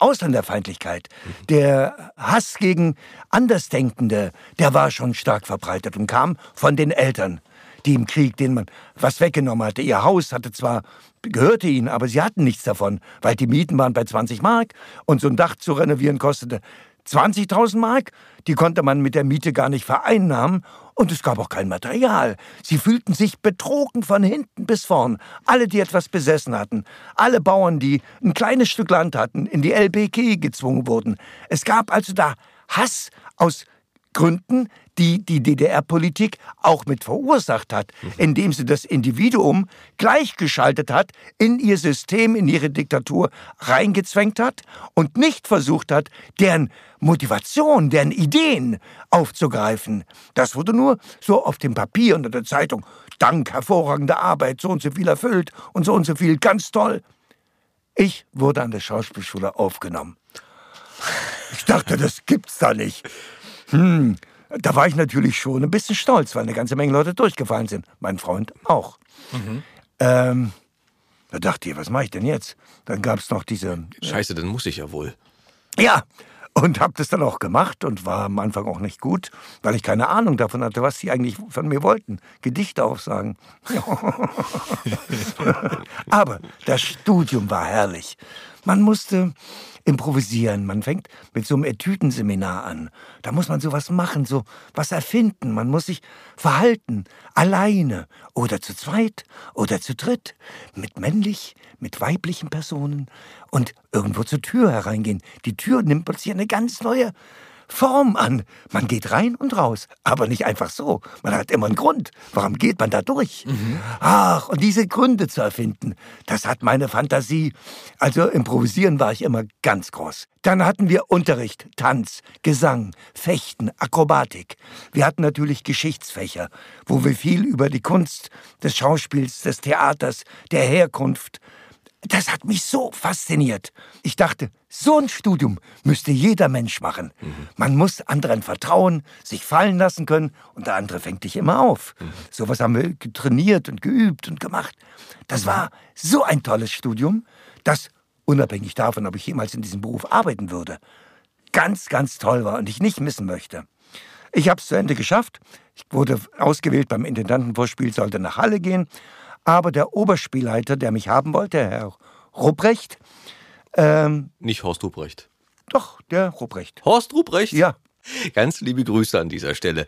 Ausländerfeindlichkeit, der Hass gegen Andersdenkende, der war schon stark verbreitet und kam von den Eltern, die im Krieg, denen man was weggenommen hatte. Ihr Haus hatte zwar, gehörte ihnen, aber sie hatten nichts davon, weil die Mieten waren bei 20 Mark und so ein Dach zu renovieren kostete 20.000 Mark, die konnte man mit der Miete gar nicht vereinnahmen und es gab auch kein Material. Sie fühlten sich betrogen von hinten bis vorn. Alle, die etwas besessen hatten, alle Bauern, die ein kleines Stück Land hatten, in die LBK gezwungen wurden. Es gab also da Hass aus Gründen, die die DDR-Politik auch mit verursacht hat, mhm. indem sie das Individuum gleichgeschaltet hat, in ihr System, in ihre Diktatur reingezwängt hat und nicht versucht hat, deren Motivation, deren Ideen aufzugreifen. Das wurde nur so auf dem Papier unter der Zeitung, dank hervorragender Arbeit, so und so viel erfüllt und so und so viel, ganz toll. Ich wurde an der Schauspielschule aufgenommen. Ich dachte, das gibt's da nicht. Hm, da war ich natürlich schon ein bisschen stolz, weil eine ganze Menge Leute durchgefallen sind. Mein Freund auch. Mhm. Ähm, da dachte ich, was mache ich denn jetzt? Dann gab es noch diese. Scheiße, dann muss ich ja wohl. Ja, und habe das dann auch gemacht und war am Anfang auch nicht gut, weil ich keine Ahnung davon hatte, was sie eigentlich von mir wollten. Gedichte aufsagen. Aber das Studium war herrlich. Man musste improvisieren. Man fängt mit so einem Etüdenseminar an. Da muss man sowas machen, so was erfinden. Man muss sich verhalten, alleine oder zu zweit oder zu dritt, mit männlich, mit weiblichen Personen und irgendwo zur Tür hereingehen. Die Tür nimmt plötzlich eine ganz neue Form an. Man geht rein und raus, aber nicht einfach so. Man hat immer einen Grund. Warum geht man da durch? Mhm. Ach, und diese Gründe zu erfinden, das hat meine Fantasie. Also improvisieren war ich immer ganz groß. Dann hatten wir Unterricht, Tanz, Gesang, Fechten, Akrobatik. Wir hatten natürlich Geschichtsfächer, wo wir viel über die Kunst des Schauspiels, des Theaters, der Herkunft, das hat mich so fasziniert. Ich dachte, so ein Studium müsste jeder Mensch machen. Mhm. Man muss anderen vertrauen, sich fallen lassen können und der andere fängt dich immer auf. Mhm. Sowas haben wir trainiert und geübt und gemacht. Das war so ein tolles Studium, das unabhängig davon, ob ich jemals in diesem Beruf arbeiten würde, ganz, ganz toll war und ich nicht missen möchte. Ich habe es zu Ende geschafft. Ich wurde ausgewählt beim Intendantenvorspiel, sollte nach Halle gehen aber der Oberspielleiter, der mich haben wollte, Herr Rupprecht. Ähm, Nicht Horst Rupprecht. Doch, der Rupprecht. Horst Rupprecht? Ja. Ganz liebe Grüße an dieser Stelle.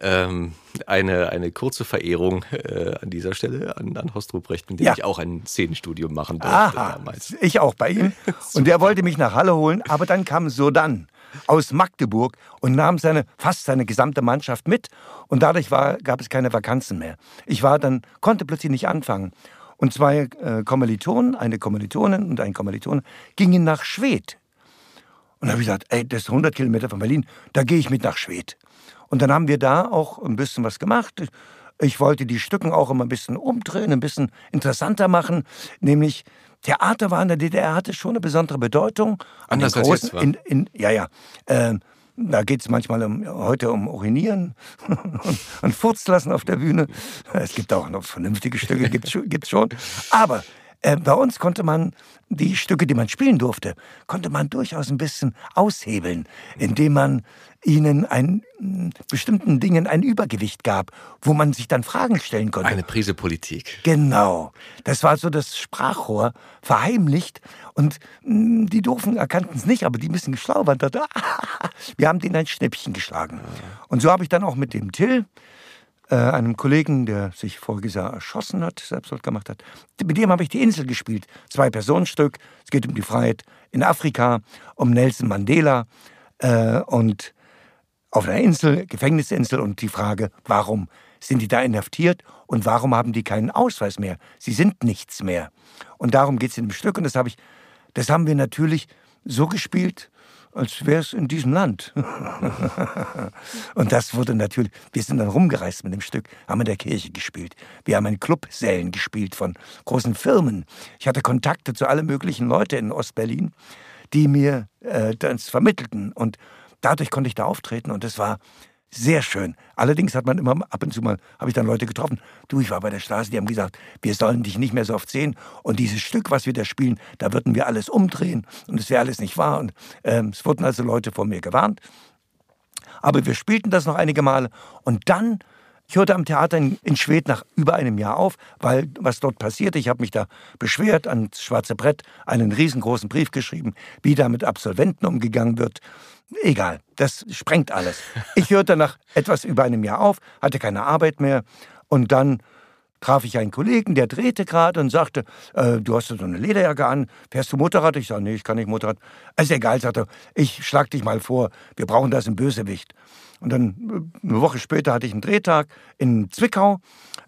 Ähm, eine, eine kurze Verehrung äh, an dieser Stelle an, an Horst Ruprecht, mit dem ja. ich auch ein Szenenstudium machen durfte Aha, damals. Ich auch bei ihm. Und der wollte mich nach Halle holen, aber dann kam Sodan aus Magdeburg und nahm seine, fast seine gesamte Mannschaft mit. Und dadurch war, gab es keine Vakanzen mehr. Ich war dann, konnte plötzlich nicht anfangen. Und zwei äh, Kommilitonen, eine Kommilitonin und ein Kommilitone, gingen nach Schwedt. Und da habe ich gesagt, ey, das ist 100 Kilometer von Berlin, da gehe ich mit nach Schwedt. Und dann haben wir da auch ein bisschen was gemacht. Ich wollte die Stücken auch immer ein bisschen umdrehen, ein bisschen interessanter machen. Nämlich Theater war in der DDR, hatte schon eine besondere Bedeutung. An Anders großen, als jetzt, in, in, Ja, ja. Äh, da geht es manchmal um, heute um Urinieren und, und Furz lassen auf der Bühne. Es gibt auch noch vernünftige Stücke, gibt es schon. Aber äh, bei uns konnte man die Stücke, die man spielen durfte, konnte man durchaus ein bisschen aushebeln, indem man ihnen ein, bestimmten Dingen ein Übergewicht gab, wo man sich dann Fragen stellen konnte. Eine Prise Politik. Genau. Das war so das Sprachrohr, verheimlicht. Und die Doofen erkannten es nicht, aber die ein bisschen schlau waren. Wir haben denen ein Schnäppchen geschlagen. Und so habe ich dann auch mit dem Till, äh, einem Kollegen, der sich voriges Jahr erschossen hat, Selbstmord gemacht hat. Mit dem habe ich die Insel gespielt. Zwei Personenstück. Es geht um die Freiheit in Afrika, um Nelson Mandela äh, und auf einer Insel, Gefängnisinsel und die Frage, warum sind die da inhaftiert und warum haben die keinen Ausweis mehr? Sie sind nichts mehr. Und darum geht es in dem Stück und das habe ich, das haben wir natürlich so gespielt, als wäre es in diesem Land. und das wurde natürlich, wir sind dann rumgereist mit dem Stück, haben in der Kirche gespielt. Wir haben in Clubsälen gespielt von großen Firmen. Ich hatte Kontakte zu allen möglichen Leuten in Ostberlin, die mir äh, das vermittelten. Und dadurch konnte ich da auftreten und es war Sehr schön. Allerdings hat man immer ab und zu mal, habe ich dann Leute getroffen. Du, ich war bei der Straße, die haben gesagt, wir sollen dich nicht mehr so oft sehen. Und dieses Stück, was wir da spielen, da würden wir alles umdrehen. Und es wäre alles nicht wahr. Und ähm, es wurden also Leute vor mir gewarnt. Aber wir spielten das noch einige Male. Und dann ich hörte am Theater in, in Schwedt nach über einem Jahr auf, weil was dort passierte, ich habe mich da beschwert, ans schwarze Brett einen riesengroßen Brief geschrieben, wie da mit Absolventen umgegangen wird. Egal, das sprengt alles. Ich hörte nach etwas über einem Jahr auf, hatte keine Arbeit mehr und dann traf ich einen Kollegen, der drehte gerade und sagte, äh, du hast so eine Lederjacke an, fährst du Motorrad? Ich sage, nee, ich kann nicht Motorrad. Ist egal, sagte er, ich schlag dich mal vor, wir brauchen das im Bösewicht. Und dann äh, eine Woche später hatte ich einen Drehtag in Zwickau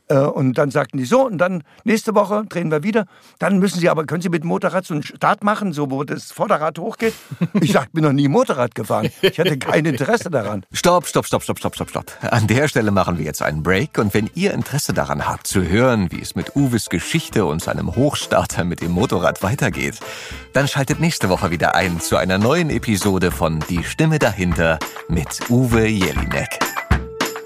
und dann sagten die so, und dann nächste Woche drehen wir wieder. Dann müssen Sie aber, können Sie mit dem Motorrad so einen Start machen, so wo das Vorderrad hochgeht? Ich sag, bin noch nie Motorrad gefahren. Ich hatte kein Interesse daran. Stopp, stopp, stopp, stopp, stopp, stopp, stopp. An der Stelle machen wir jetzt einen Break. Und wenn ihr Interesse daran habt, zu hören, wie es mit Uwes Geschichte und seinem Hochstarter mit dem Motorrad weitergeht, dann schaltet nächste Woche wieder ein zu einer neuen Episode von Die Stimme dahinter mit Uwe Jelinek.